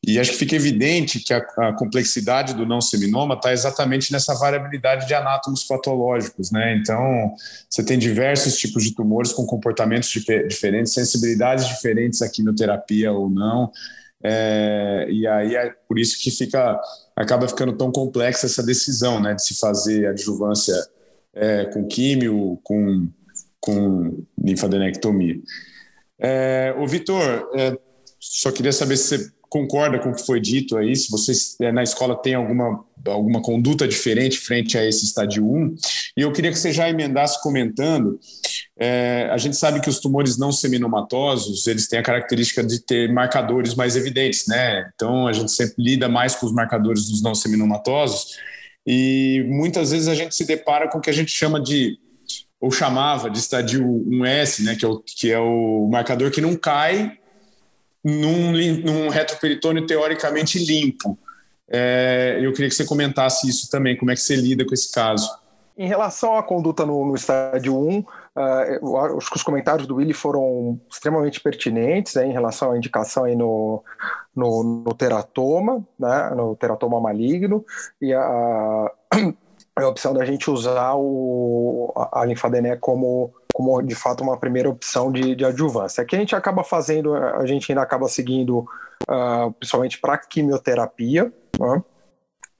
e, acho que fica evidente que a, a complexidade do não seminoma está exatamente nessa variabilidade de anátomos patológicos, né? Então, você tem diversos tipos de tumores com comportamentos diferentes, sensibilidades diferentes à quimioterapia ou não. É, e aí é por isso que fica, acaba ficando tão complexa essa decisão, né, de se fazer adjuvância é, com químio, com, com linfadenectomia. É, o Vitor, é, só queria saber se você concorda com o que foi dito aí, se vocês é, na escola têm alguma, alguma conduta diferente frente a esse estádio 1. E eu queria que você já emendasse comentando é, a gente sabe que os tumores não seminomatosos, eles têm a característica de ter marcadores mais evidentes, né? Então, a gente sempre lida mais com os marcadores dos não seminomatosos e muitas vezes a gente se depara com o que a gente chama de, ou chamava de estadio 1S, né? Que é o, que é o marcador que não cai num, num retroperitônio teoricamente limpo. É, eu queria que você comentasse isso também, como é que você lida com esse caso. Em relação à conduta no, no estádio 1, Uh, acho que os comentários do Willi foram extremamente pertinentes né, em relação à indicação aí no, no, no teratoma, né, no teratoma maligno, e a, a opção da gente usar o, a linfadené como, como de fato uma primeira opção de, de adjuvância. Aqui a gente acaba fazendo, a gente ainda acaba seguindo, uh, principalmente para quimioterapia, né,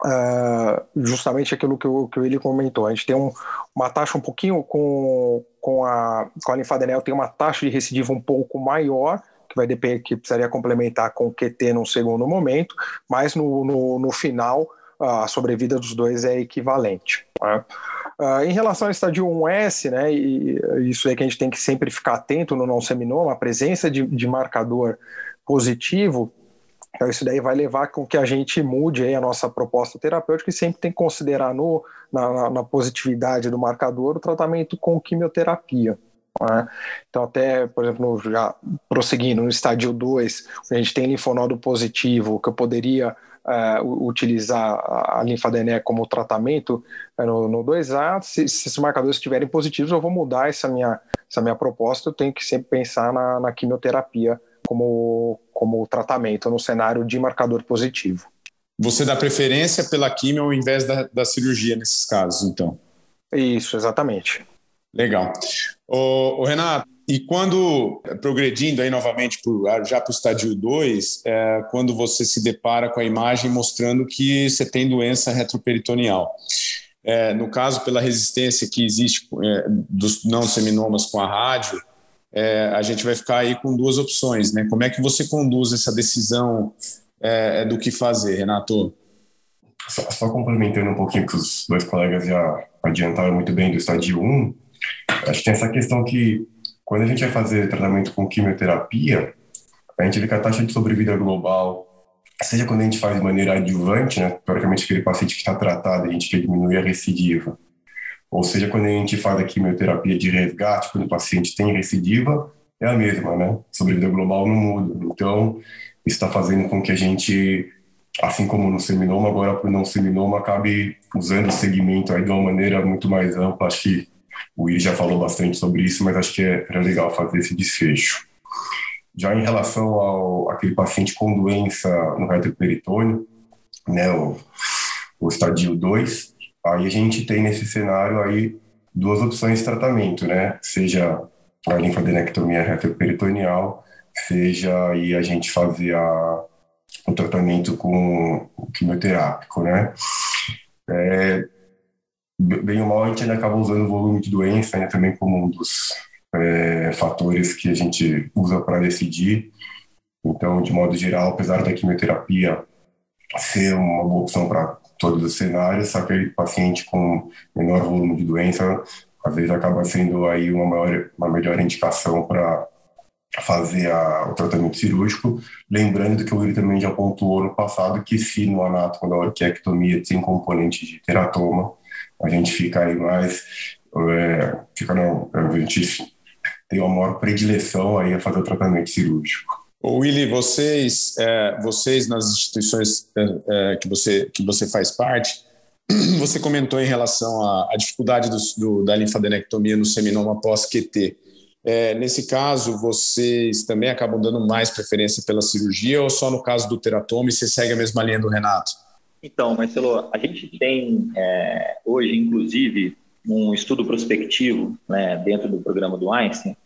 Uh, justamente aquilo que o, que Willi comentou. A gente tem um, uma taxa um pouquinho com, com, a, com a linfadenel, tem uma taxa de recidiva um pouco maior, que vai depender, que precisaria complementar com o QT num segundo momento, mas no, no, no final a sobrevida dos dois é equivalente. Uh, em relação ao estádio 1S, né, e isso é que a gente tem que sempre ficar atento no não seminoma, a presença de, de marcador positivo então, isso daí vai levar com que a gente mude aí a nossa proposta terapêutica e sempre tem que considerar no, na, na positividade do marcador o tratamento com quimioterapia. Né? Então, até, por exemplo, já prosseguindo, no estádio 2, a gente tem linfonodo positivo, que eu poderia uh, utilizar a linfadené como tratamento uh, no, no 2A. Se, se esses marcadores estiverem positivos, eu vou mudar essa minha, essa minha proposta. Eu tenho que sempre pensar na, na quimioterapia como, como tratamento no cenário de marcador positivo. você dá preferência pela quimio ao invés da, da cirurgia nesses casos, então. Isso, exatamente. Legal. O, Renato, e quando, progredindo aí novamente pro, já para o estádio 2, é, quando você se depara com a imagem mostrando que você tem doença retroperitoneal. É, no caso, pela resistência que existe é, dos não seminomas com a rádio, a gente vai ficar aí com duas opções, né? Como é que você conduz essa decisão do que fazer, Renato? Só, só, complementando um pouquinho que os dois colegas já adiantaram muito bem do estádio 1, acho que tem essa questão que quando a gente vai fazer tratamento com quimioterapia, a gente vê que a taxa de sobrevida global seja quando a gente faz de maneira adjuvante, né, teoricamente aquele paciente que está tratado, a gente quer diminuir a recidiva, ou seja, quando a gente faz a quimioterapia de resgate, quando o paciente tem recidiva, é a mesma, né? Sobrevida global não muda. Então, isso está fazendo com que a gente, assim como no seminoma, agora para o não seminoma, acabe usando o segmento aí de uma maneira muito mais ampla. Acho que o Will já falou bastante sobre isso, mas acho que é, era legal fazer esse desfecho. Já em relação ao aquele paciente com doença no retroperitônio, né, o, o estadio 2, aí a gente tem nesse cenário aí duas opções de tratamento, né? Seja a linfadenectomia retroperitoneal, seja aí a gente fazer a, o tratamento com o quimioterápico, né? É, bem ou mal a gente ainda acaba usando o volume de doença né, também como um dos é, fatores que a gente usa para decidir. Então, de modo geral, apesar da quimioterapia ser uma boa opção para todos os cenários, só que paciente com menor volume de doença, às vezes acaba sendo aí uma, maior, uma melhor indicação para fazer a, o tratamento cirúrgico, lembrando que o Yuri também já pontuou no passado que se no anato da orquiectomia tem componente de teratoma, a gente fica aí mais, é, fica não, a gente tem uma maior predileção aí a fazer o tratamento cirúrgico. O Willy, vocês, é, vocês nas instituições é, é que, você, que você faz parte, (clears throat) você comentou em relação à, à dificuldade do, do, da linfadenectomia no seminoma pós-QT. É, nesse caso, vocês também acabam dando mais preferência pela cirurgia ou só no caso do teratoma e você segue a mesma linha do Renato? Então, Marcelo, a gente tem é, hoje, inclusive, um estudo prospectivo né, dentro do programa do Einstein,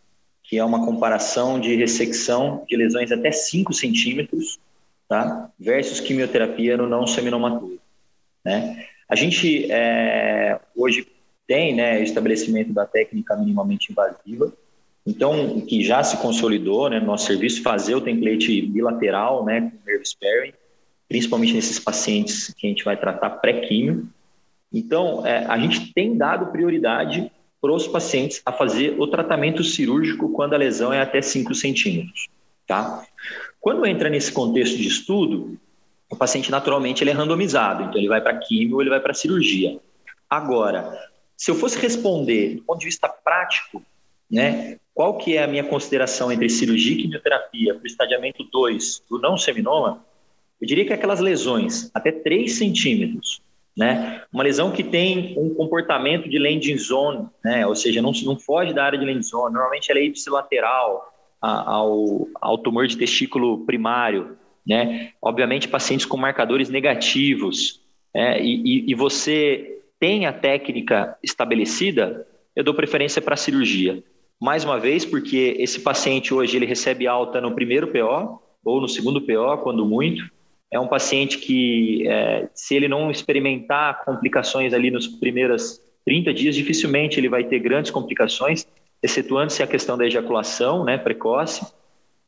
que é uma comparação de ressecção de lesões até 5 centímetros tá, versus quimioterapia no não seminomatoso. Né? A gente é, hoje tem né, estabelecimento da técnica minimamente invasiva, então, que já se consolidou né, no nosso serviço, fazer o template bilateral né, com nerve sparing, principalmente nesses pacientes que a gente vai tratar pré-químio. Então, é, a gente tem dado prioridade para os pacientes a fazer o tratamento cirúrgico quando a lesão é até 5 centímetros. Tá? Quando entra nesse contexto de estudo, o paciente naturalmente ele é randomizado, então ele vai para químio ou ele vai para cirurgia. Agora, se eu fosse responder do ponto de vista prático, né, qual que é a minha consideração entre cirurgia e quimioterapia para o estadiamento 2 do não seminoma, eu diria que aquelas lesões até 3 centímetros, né? Uma lesão que tem um comportamento de landing zone, né? Ou seja, não, não foge da área de landing zone. Normalmente ela é ipsilateral ao, ao tumor de testículo primário, né? Obviamente pacientes com marcadores negativos, e, e, e você tem a técnica estabelecida, eu dou preferência para a cirurgia. Mais uma vez, porque esse paciente hoje ele recebe alta no primeiro PO ou no segundo PO, quando muito, é um paciente que, é, se ele não experimentar complicações ali nos primeiros 30 dias, dificilmente ele vai ter grandes complicações, excetuando-se a questão da ejaculação né, precoce,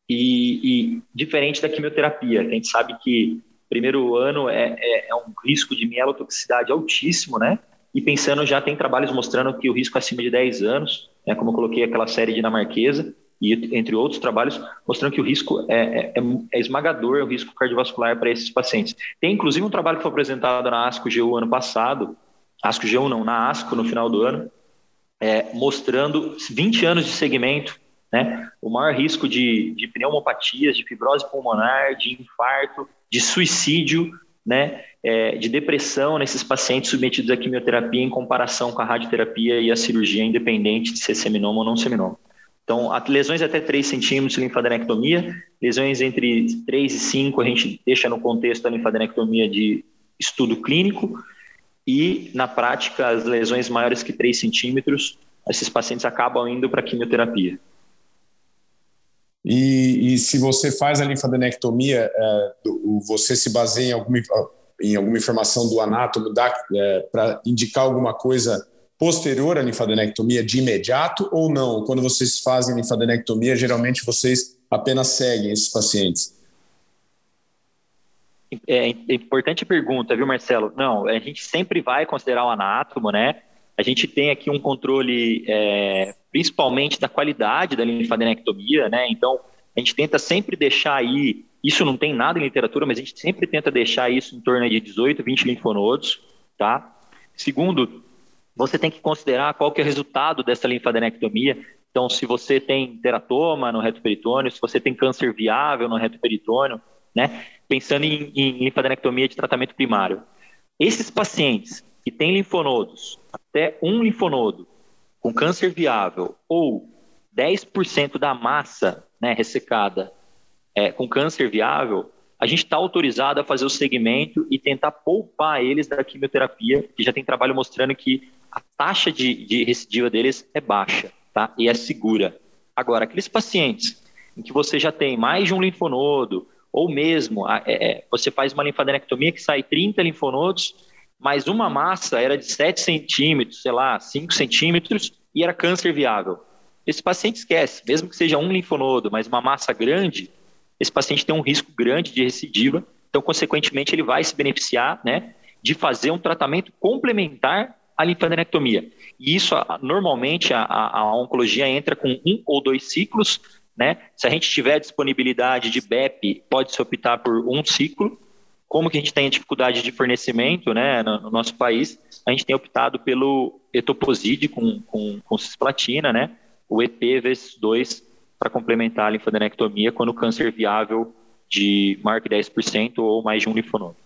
e, e, diferente da quimioterapia, que a gente sabe que primeiro ano é, é, é, um risco de mielotoxicidade altíssimo, né? E pensando, já tem trabalhos mostrando que o risco é acima de 10 anos, né, como eu coloquei aquela série dinamarquesa, e entre outros trabalhos, mostrando que o risco é, é, é, é esmagador, o risco cardiovascular para esses pacientes. Tem inclusive um trabalho que foi apresentado na ASCO-GU ano passado, ASCO-GU não, na ASCO no final do ano, é, mostrando 20 anos de segmento, né, o maior risco de, de pneumopatias, de fibrose pulmonar, de infarto, de suicídio, né, é, de depressão nesses pacientes submetidos à quimioterapia em comparação com a radioterapia e a cirurgia independente de ser seminoma ou não seminoma. Então, lesões até 3 centímetros, linfadenectomia. Lesões entre 3 e 5, a gente deixa no contexto da linfadenectomia de estudo clínico. E, na prática, as lesões maiores que 3 centímetros, esses pacientes acabam indo para quimioterapia. E, e, se você faz a linfadenectomia, é, você se baseia em alguma, em alguma informação do anátomo é, para indicar alguma coisa posterior à linfadenectomia de imediato ou não? Quando vocês fazem linfadenectomia, geralmente vocês apenas seguem esses pacientes? É, é importante pergunta, viu, Marcelo? Não, a gente sempre vai considerar o anátomo, né? A gente tem aqui um controle, é, principalmente da qualidade da linfadenectomia, né? Então, a gente tenta sempre deixar aí, isso não tem nada em literatura, mas a gente sempre tenta deixar isso em torno de 18, 20 linfonodos, tá? Segundo, você tem que considerar qual que é o resultado dessa linfadenectomia. Então, se você tem teratoma no reto peritônio, se você tem câncer viável no reto peritônio, né? Pensando em, em linfadenectomia de tratamento primário. Esses pacientes que têm linfonodos, até um linfonodo com câncer viável ou 10% da massa né, ressecada é, com câncer viável, a gente está autorizado a fazer o segmento e tentar poupar eles da quimioterapia, que já tem trabalho mostrando que a taxa de, de recidiva deles é baixa, tá? E é segura. Agora, aqueles pacientes em que você já tem mais de um linfonodo, ou mesmo é, é, você faz uma linfadenectomia que sai 30 linfonodos, mas uma massa era de 7 centímetros, sei lá, 5 centímetros, e era câncer viável. Esse paciente esquece, mesmo que seja um linfonodo, mas uma massa grande, esse paciente tem um risco grande de recidiva, então, consequentemente, ele vai se beneficiar né, de fazer um tratamento complementar a linfadenectomia. E isso, normalmente, a, a, oncologia entra com um ou dois ciclos, né? Se a gente tiver disponibilidade de BEP, pode-se optar por um ciclo. Como que a gente tem dificuldade de fornecimento, né, no, no nosso país, a gente tem optado pelo etoposide com, com, com cisplatina, né? O EP vezes 2 para complementar a linfadenectomia quando o câncer viável de maior que 10% ou mais de um linfonodo.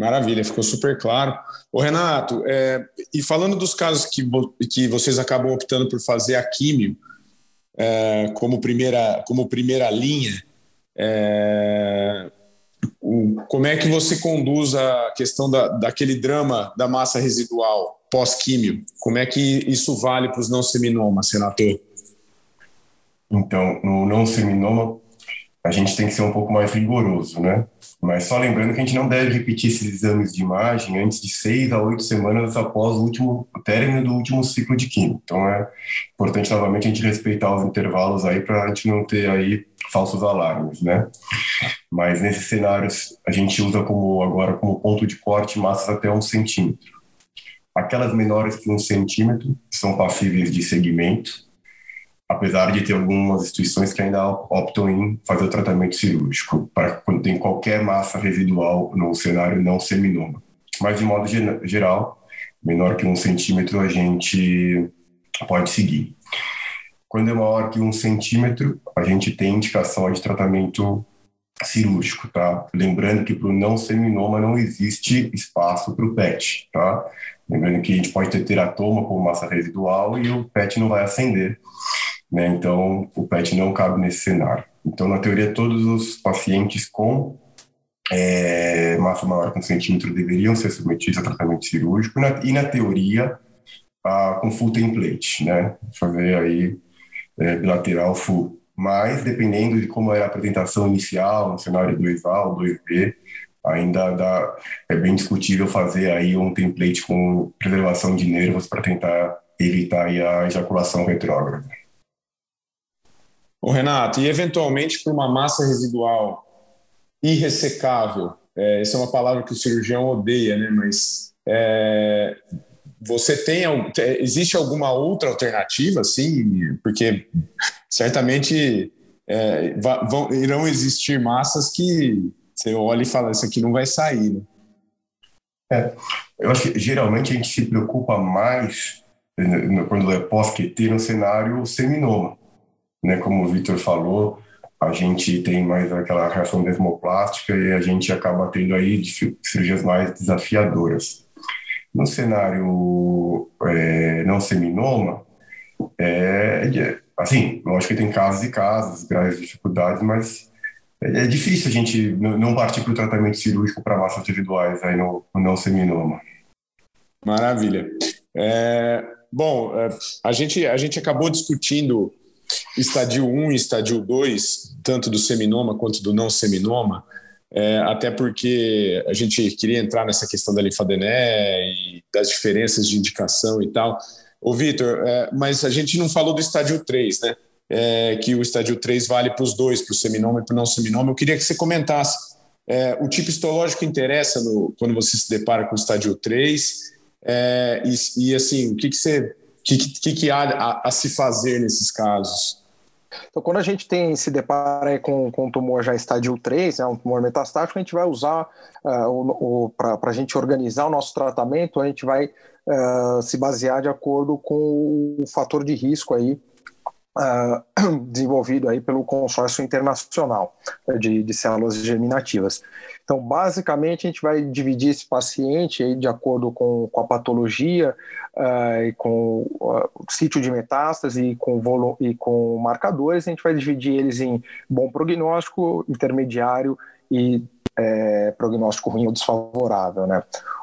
Maravilha, ficou super claro. O Renato, é, e falando dos casos que, que vocês acabam optando por fazer a químio é, como, primeira, como primeira linha, é, o, como é que você conduz a questão da, daquele drama da massa residual pós-químio? Como é que isso vale para os não seminomas, Renato? Então, no não seminoma, a gente tem que ser um pouco mais rigoroso, né? Mas só lembrando que a gente não deve repetir esses exames de imagem antes de seis a oito semanas após o último o término do último ciclo de química. Então é importante novamente a gente respeitar os intervalos aí para a gente não ter aí falsos alarmes, né? Mas nesses cenários a gente usa como agora como ponto de corte massas até um centímetro. Aquelas menores que um centímetro são passíveis de segmento apesar de ter algumas instituições que ainda optam em fazer o tratamento cirúrgico para quando tem qualquer massa residual no cenário não seminoma. Mas, de modo geral, menor que um centímetro a gente pode seguir. Quando é maior que um centímetro, a gente tem indicação de tratamento cirúrgico, tá? Lembrando que para o não seminoma não existe espaço para o PET, tá? Lembrando que a gente pode ter teratoma como massa residual e o PET não vai acender. Né? Então, o PET não cabe nesse cenário. Então, na teoria, todos os pacientes com é, massa maior que um centímetro deveriam ser submetidos a tratamento cirúrgico e na, e na teoria, a, com full template, né? Fazer aí é, bilateral full. Mas, dependendo de como é a apresentação inicial, no cenário 2A ou 2B, ainda dá, é bem discutível fazer aí um template com preservação de nervos para tentar evitar a ejaculação retrógrada. O Renato, e eventualmente para uma massa residual irressecável, é, essa é uma palavra que o cirurgião odeia, né? Mas é, você tem existe alguma outra alternativa, assim? Porque certamente é, vão, irão existir massas que você olha e fala isso aqui não vai sair. Né? É, eu acho que geralmente a gente se preocupa mais né, quando é pós-QT no cenário seminoma né? Como o Vitor falou, a gente tem mais aquela reação desmoplástica e a gente acaba tendo aí cirurgias mais desafiadoras. No cenário é, não seminoma, é, assim, eu acho que tem casos e casos, graves dificuldades, mas é, é difícil a gente não partir para o tratamento cirúrgico para massas individuais aí no, no não seminoma. Maravilha. É, bom, é, a gente, a gente acabou discutindo estadio 1 e estadio 2, tanto do seminoma quanto do não seminoma, é, até porque a gente queria entrar nessa questão da linfadené e das diferenças de indicação e tal. Ô, Vitor, é, mas a gente não falou do estádio 3, né? É, que o estádio 3 vale para os dois, para o seminoma e para o não seminoma. Eu queria que você comentasse. É, o tipo histológico interessa no, quando você se depara com o estádio 3 é, e, e, assim, o que, que você que, que, que há a, a, se fazer nesses casos? Então, quando a gente tem se depara com, com um tumor já estádio 3, né, um tumor metastático, a gente vai usar, uh, para a gente organizar o nosso tratamento, a gente vai uh, se basear de acordo com o fator de risco aí uh, (clears throat) desenvolvido aí pelo consórcio internacional né, de, de, células germinativas. Então, basicamente, a gente vai dividir esse paciente aí de acordo com, com a patologia uh, e com uh, o sítio de metástase e com, volume, e com marcadores, a gente vai dividir eles em bom prognóstico, intermediário e é, prognóstico ruim ou desfavorável, né?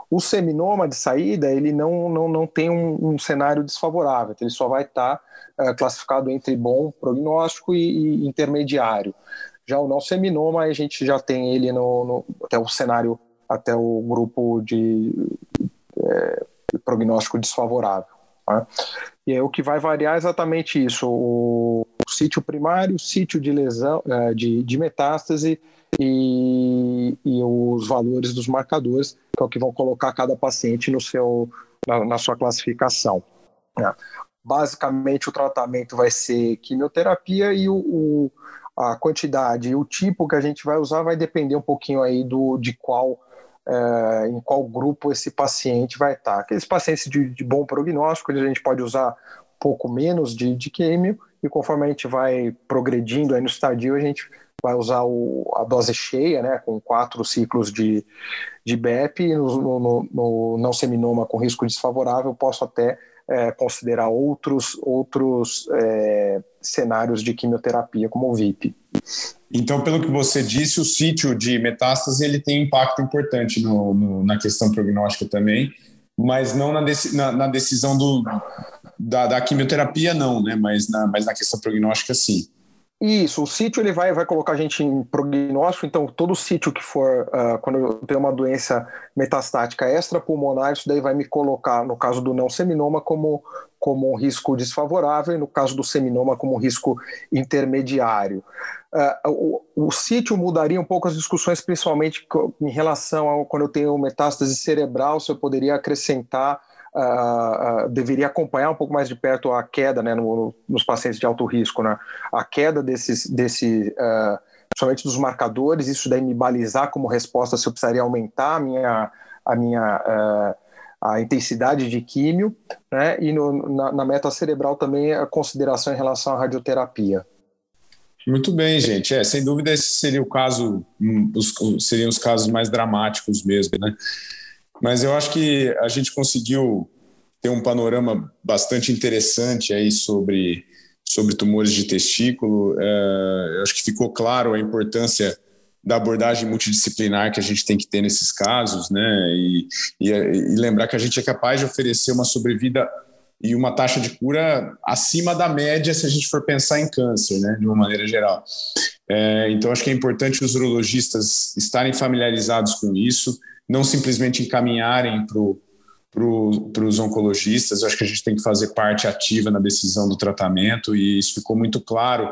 O seminoma de saída, ele não, não, não tem um, um cenário desfavorável, ele só vai estar tá, uh, classificado entre bom prognóstico e, e, intermediário. Já o não seminoma, a gente já tem ele no, no até o cenário, até o grupo de é, prognóstico desfavorável. Né? E aí, o que vai variar é exatamente isso: o, o sítio primário, o sítio de lesão, uh, de, de metástase e, e os valores dos marcadores, que é o que vão colocar cada paciente no seu, na, na sua classificação. É. Basicamente, o tratamento vai ser quimioterapia e o, o, a quantidade e o tipo que a gente vai usar vai depender um pouquinho aí do, de qual é, em qual grupo esse paciente vai estar. Aqueles pacientes de, de bom prognóstico, a gente pode usar um pouco menos de, de químio, e conforme a gente vai progredindo aí no estadio, a gente vai usar o, a dose cheia, né, com quatro ciclos de, de BEP, no, no, no não seminoma com risco desfavorável, posso até é, considerar outros, outros é, cenários de quimioterapia, como o VIP. Então, pelo que você disse, o sítio de metástase ele tem impacto importante no, no, na questão prognóstica também, mas não na, na, na decisão do, da, da, quimioterapia, não, né? mas, na, mas na questão prognóstica, sim. Isso, o sítio ele vai, vai colocar a gente em prognóstico, então todo sítio que for, uh, quando eu tenho uma doença metastática extrapulmonar, isso daí vai me colocar, no caso do não seminoma, como, como um risco desfavorável, e no caso do seminoma, como um risco intermediário. Uh, o, o sítio mudaria um pouco as discussões, principalmente em relação a quando eu tenho metástase cerebral, se eu poderia acrescentar uh, deveria acompanhar um pouco mais de perto a queda né, no, nos pacientes de alto risco, né? a queda desses, desse, uh, somente dos marcadores, isso daí me balizar como resposta se eu precisaria aumentar a minha, a minha uh, a intensidade de químio, né? e no, na, na meta cerebral também a consideração em relação à radioterapia. Muito bem, gente. É, sem dúvida esse seria o caso, um, os, seriam os casos mais dramáticos mesmo, né? Mas eu acho que a gente conseguiu ter um panorama bastante interessante aí sobre, sobre tumores de testículo. É, eu acho que ficou claro a importância da abordagem multidisciplinar que a gente tem que ter nesses casos, né? E, e, e lembrar que a gente é capaz de oferecer uma sobrevida e uma taxa de cura acima da média se a gente for pensar em câncer, né, de uma maneira geral. É, então, acho que é importante os urologistas estarem familiarizados com isso, não simplesmente encaminharem para os oncologistas. Eu acho que a gente tem que fazer parte ativa na decisão do tratamento, e isso ficou muito claro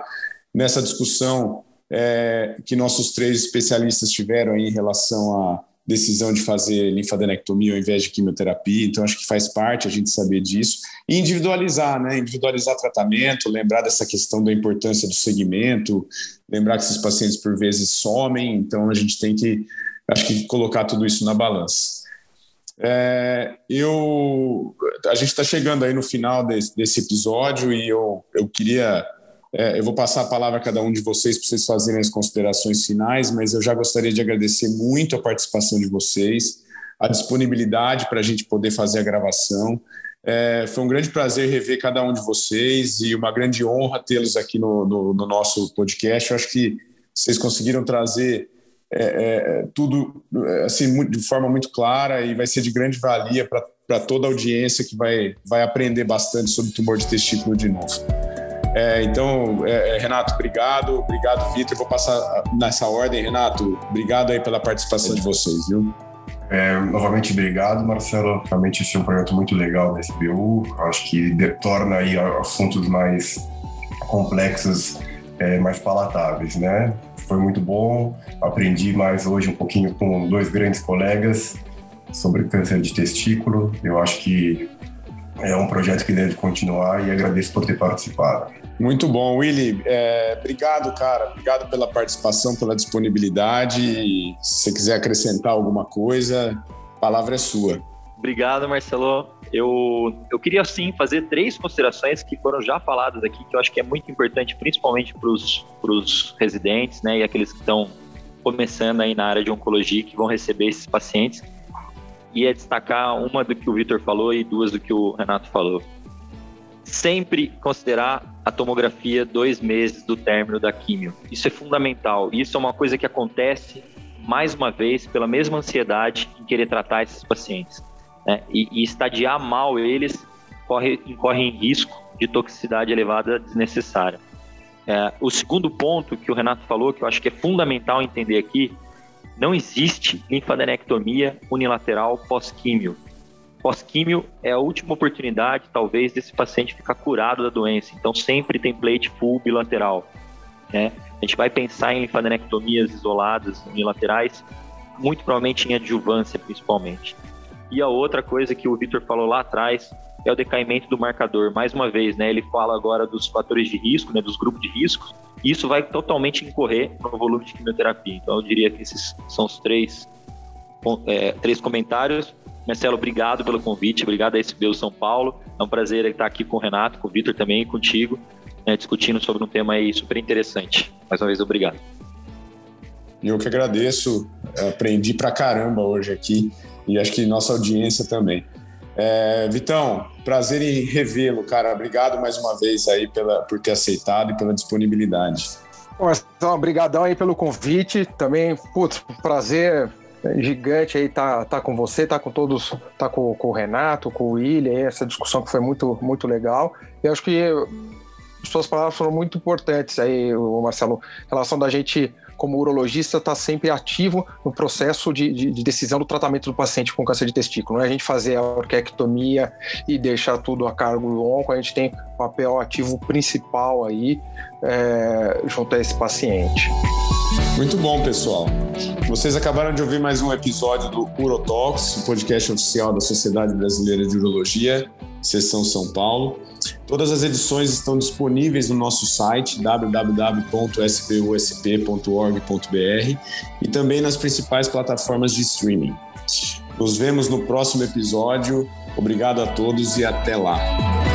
nessa discussão é, que nossos três especialistas tiveram em relação à decisão de fazer linfadenectomia ao invés de quimioterapia. Então, acho que faz parte a gente saber disso. E individualizar, né? Individualizar tratamento, lembrar dessa questão da importância do segmento, lembrar que esses pacientes, por vezes, somem. Então, a gente tem que acho que colocar tudo isso na balança. É, eu, a gente está chegando aí no final desse, desse, episódio e eu, eu queria, é, eu vou passar a palavra a cada um de vocês para vocês fazerem as considerações finais, mas eu já gostaria de agradecer muito a participação de vocês, a disponibilidade para a gente poder fazer a gravação. É, foi um grande prazer rever cada um de vocês e uma grande honra tê-los aqui no, no, no, nosso podcast. Eu acho que vocês conseguiram trazer é, é, tudo assim de forma muito clara e vai ser de grande valia para toda a audiência que vai, vai aprender bastante sobre tumor de testículo de novo. É, então, é, é, Renato, obrigado. Obrigado, Vitor. Vou passar nessa ordem. Renato, obrigado aí pela participação de vocês, viu? É, novamente, obrigado, Marcelo. Realmente, esse é um projeto muito legal da SBU. Acho que torna aí assuntos mais complexos, é, mais palatáveis, né? Foi muito bom. Aprendi mais hoje um pouquinho com dois grandes colegas sobre câncer de testículo. Eu acho que é um projeto que deve continuar e agradeço por ter participado. Muito bom, Willy. É, obrigado, cara. Obrigado pela participação, pela disponibilidade. Se você quiser acrescentar alguma coisa, a palavra é sua. Obrigado, Marcelo. Eu, eu queria, sim, fazer três considerações que foram já faladas aqui, que eu acho que é muito importante, principalmente para os residentes né, e aqueles que estão começando aí na área de oncologia, que vão receber esses pacientes e é destacar uma do que o Vitor falou e duas do que o Renato falou. Sempre considerar a tomografia dois meses do término da químio. Isso é fundamental. Isso é uma coisa que acontece, mais uma vez, pela mesma ansiedade em querer tratar esses pacientes. Né? E, e estadiar mal eles corre, corre em risco de toxicidade elevada desnecessária. É, o segundo ponto que o Renato falou, que eu acho que é fundamental entender aqui, não existe linfadenectomia unilateral pós-químio. Pós-químio é a última oportunidade, talvez, desse paciente ficar curado da doença. Então, sempre tem plate full bilateral. Né? A gente vai pensar em linfadenectomias isoladas unilaterais, muito provavelmente em adjuvância, principalmente. E a outra coisa que o Victor falou lá atrás é o decaimento do marcador. Mais uma vez, né, ele fala agora dos fatores de risco, né, dos grupos de risco. Isso vai totalmente incorrer no volume de quimioterapia. Então, eu diria que esses são os três, é, três comentários. Marcelo, obrigado pelo convite, obrigado a SBU São Paulo. É um prazer estar aqui com o Renato, com o Vitor também e contigo, né, discutindo sobre um tema aí super interessante. Mais uma vez, obrigado. Eu que agradeço, aprendi pra caramba hoje aqui e acho que nossa audiência também. É, Vitão, prazer em revê-lo, cara. Obrigado mais uma vez aí pela, por ter aceitado e pela disponibilidade. Então, obrigadão aí pelo convite. Também, putz, prazer gigante aí tá, tá com você, tá com todos, tá com, com o Renato, com o William, essa discussão que foi muito, muito legal. E acho que suas palavras foram muito importantes aí, o Marcelo, em relação da gente como urologista, está sempre ativo no processo de, de, de, decisão do tratamento do paciente com câncer de testículo. Não é a gente fazer a orquectomia e deixar tudo a cargo do onco, a gente tem papel ativo principal aí é, junto a esse paciente. Muito bom, pessoal. Vocês acabaram de ouvir mais um episódio do Urotalks, o podcast oficial da Sociedade Brasileira de Urologia, Seção São Paulo. Todas as edições estão disponíveis no nosso site www.spusp.org.br e também nas principais plataformas de streaming. Nos vemos no próximo episódio. Obrigado a todos e até lá.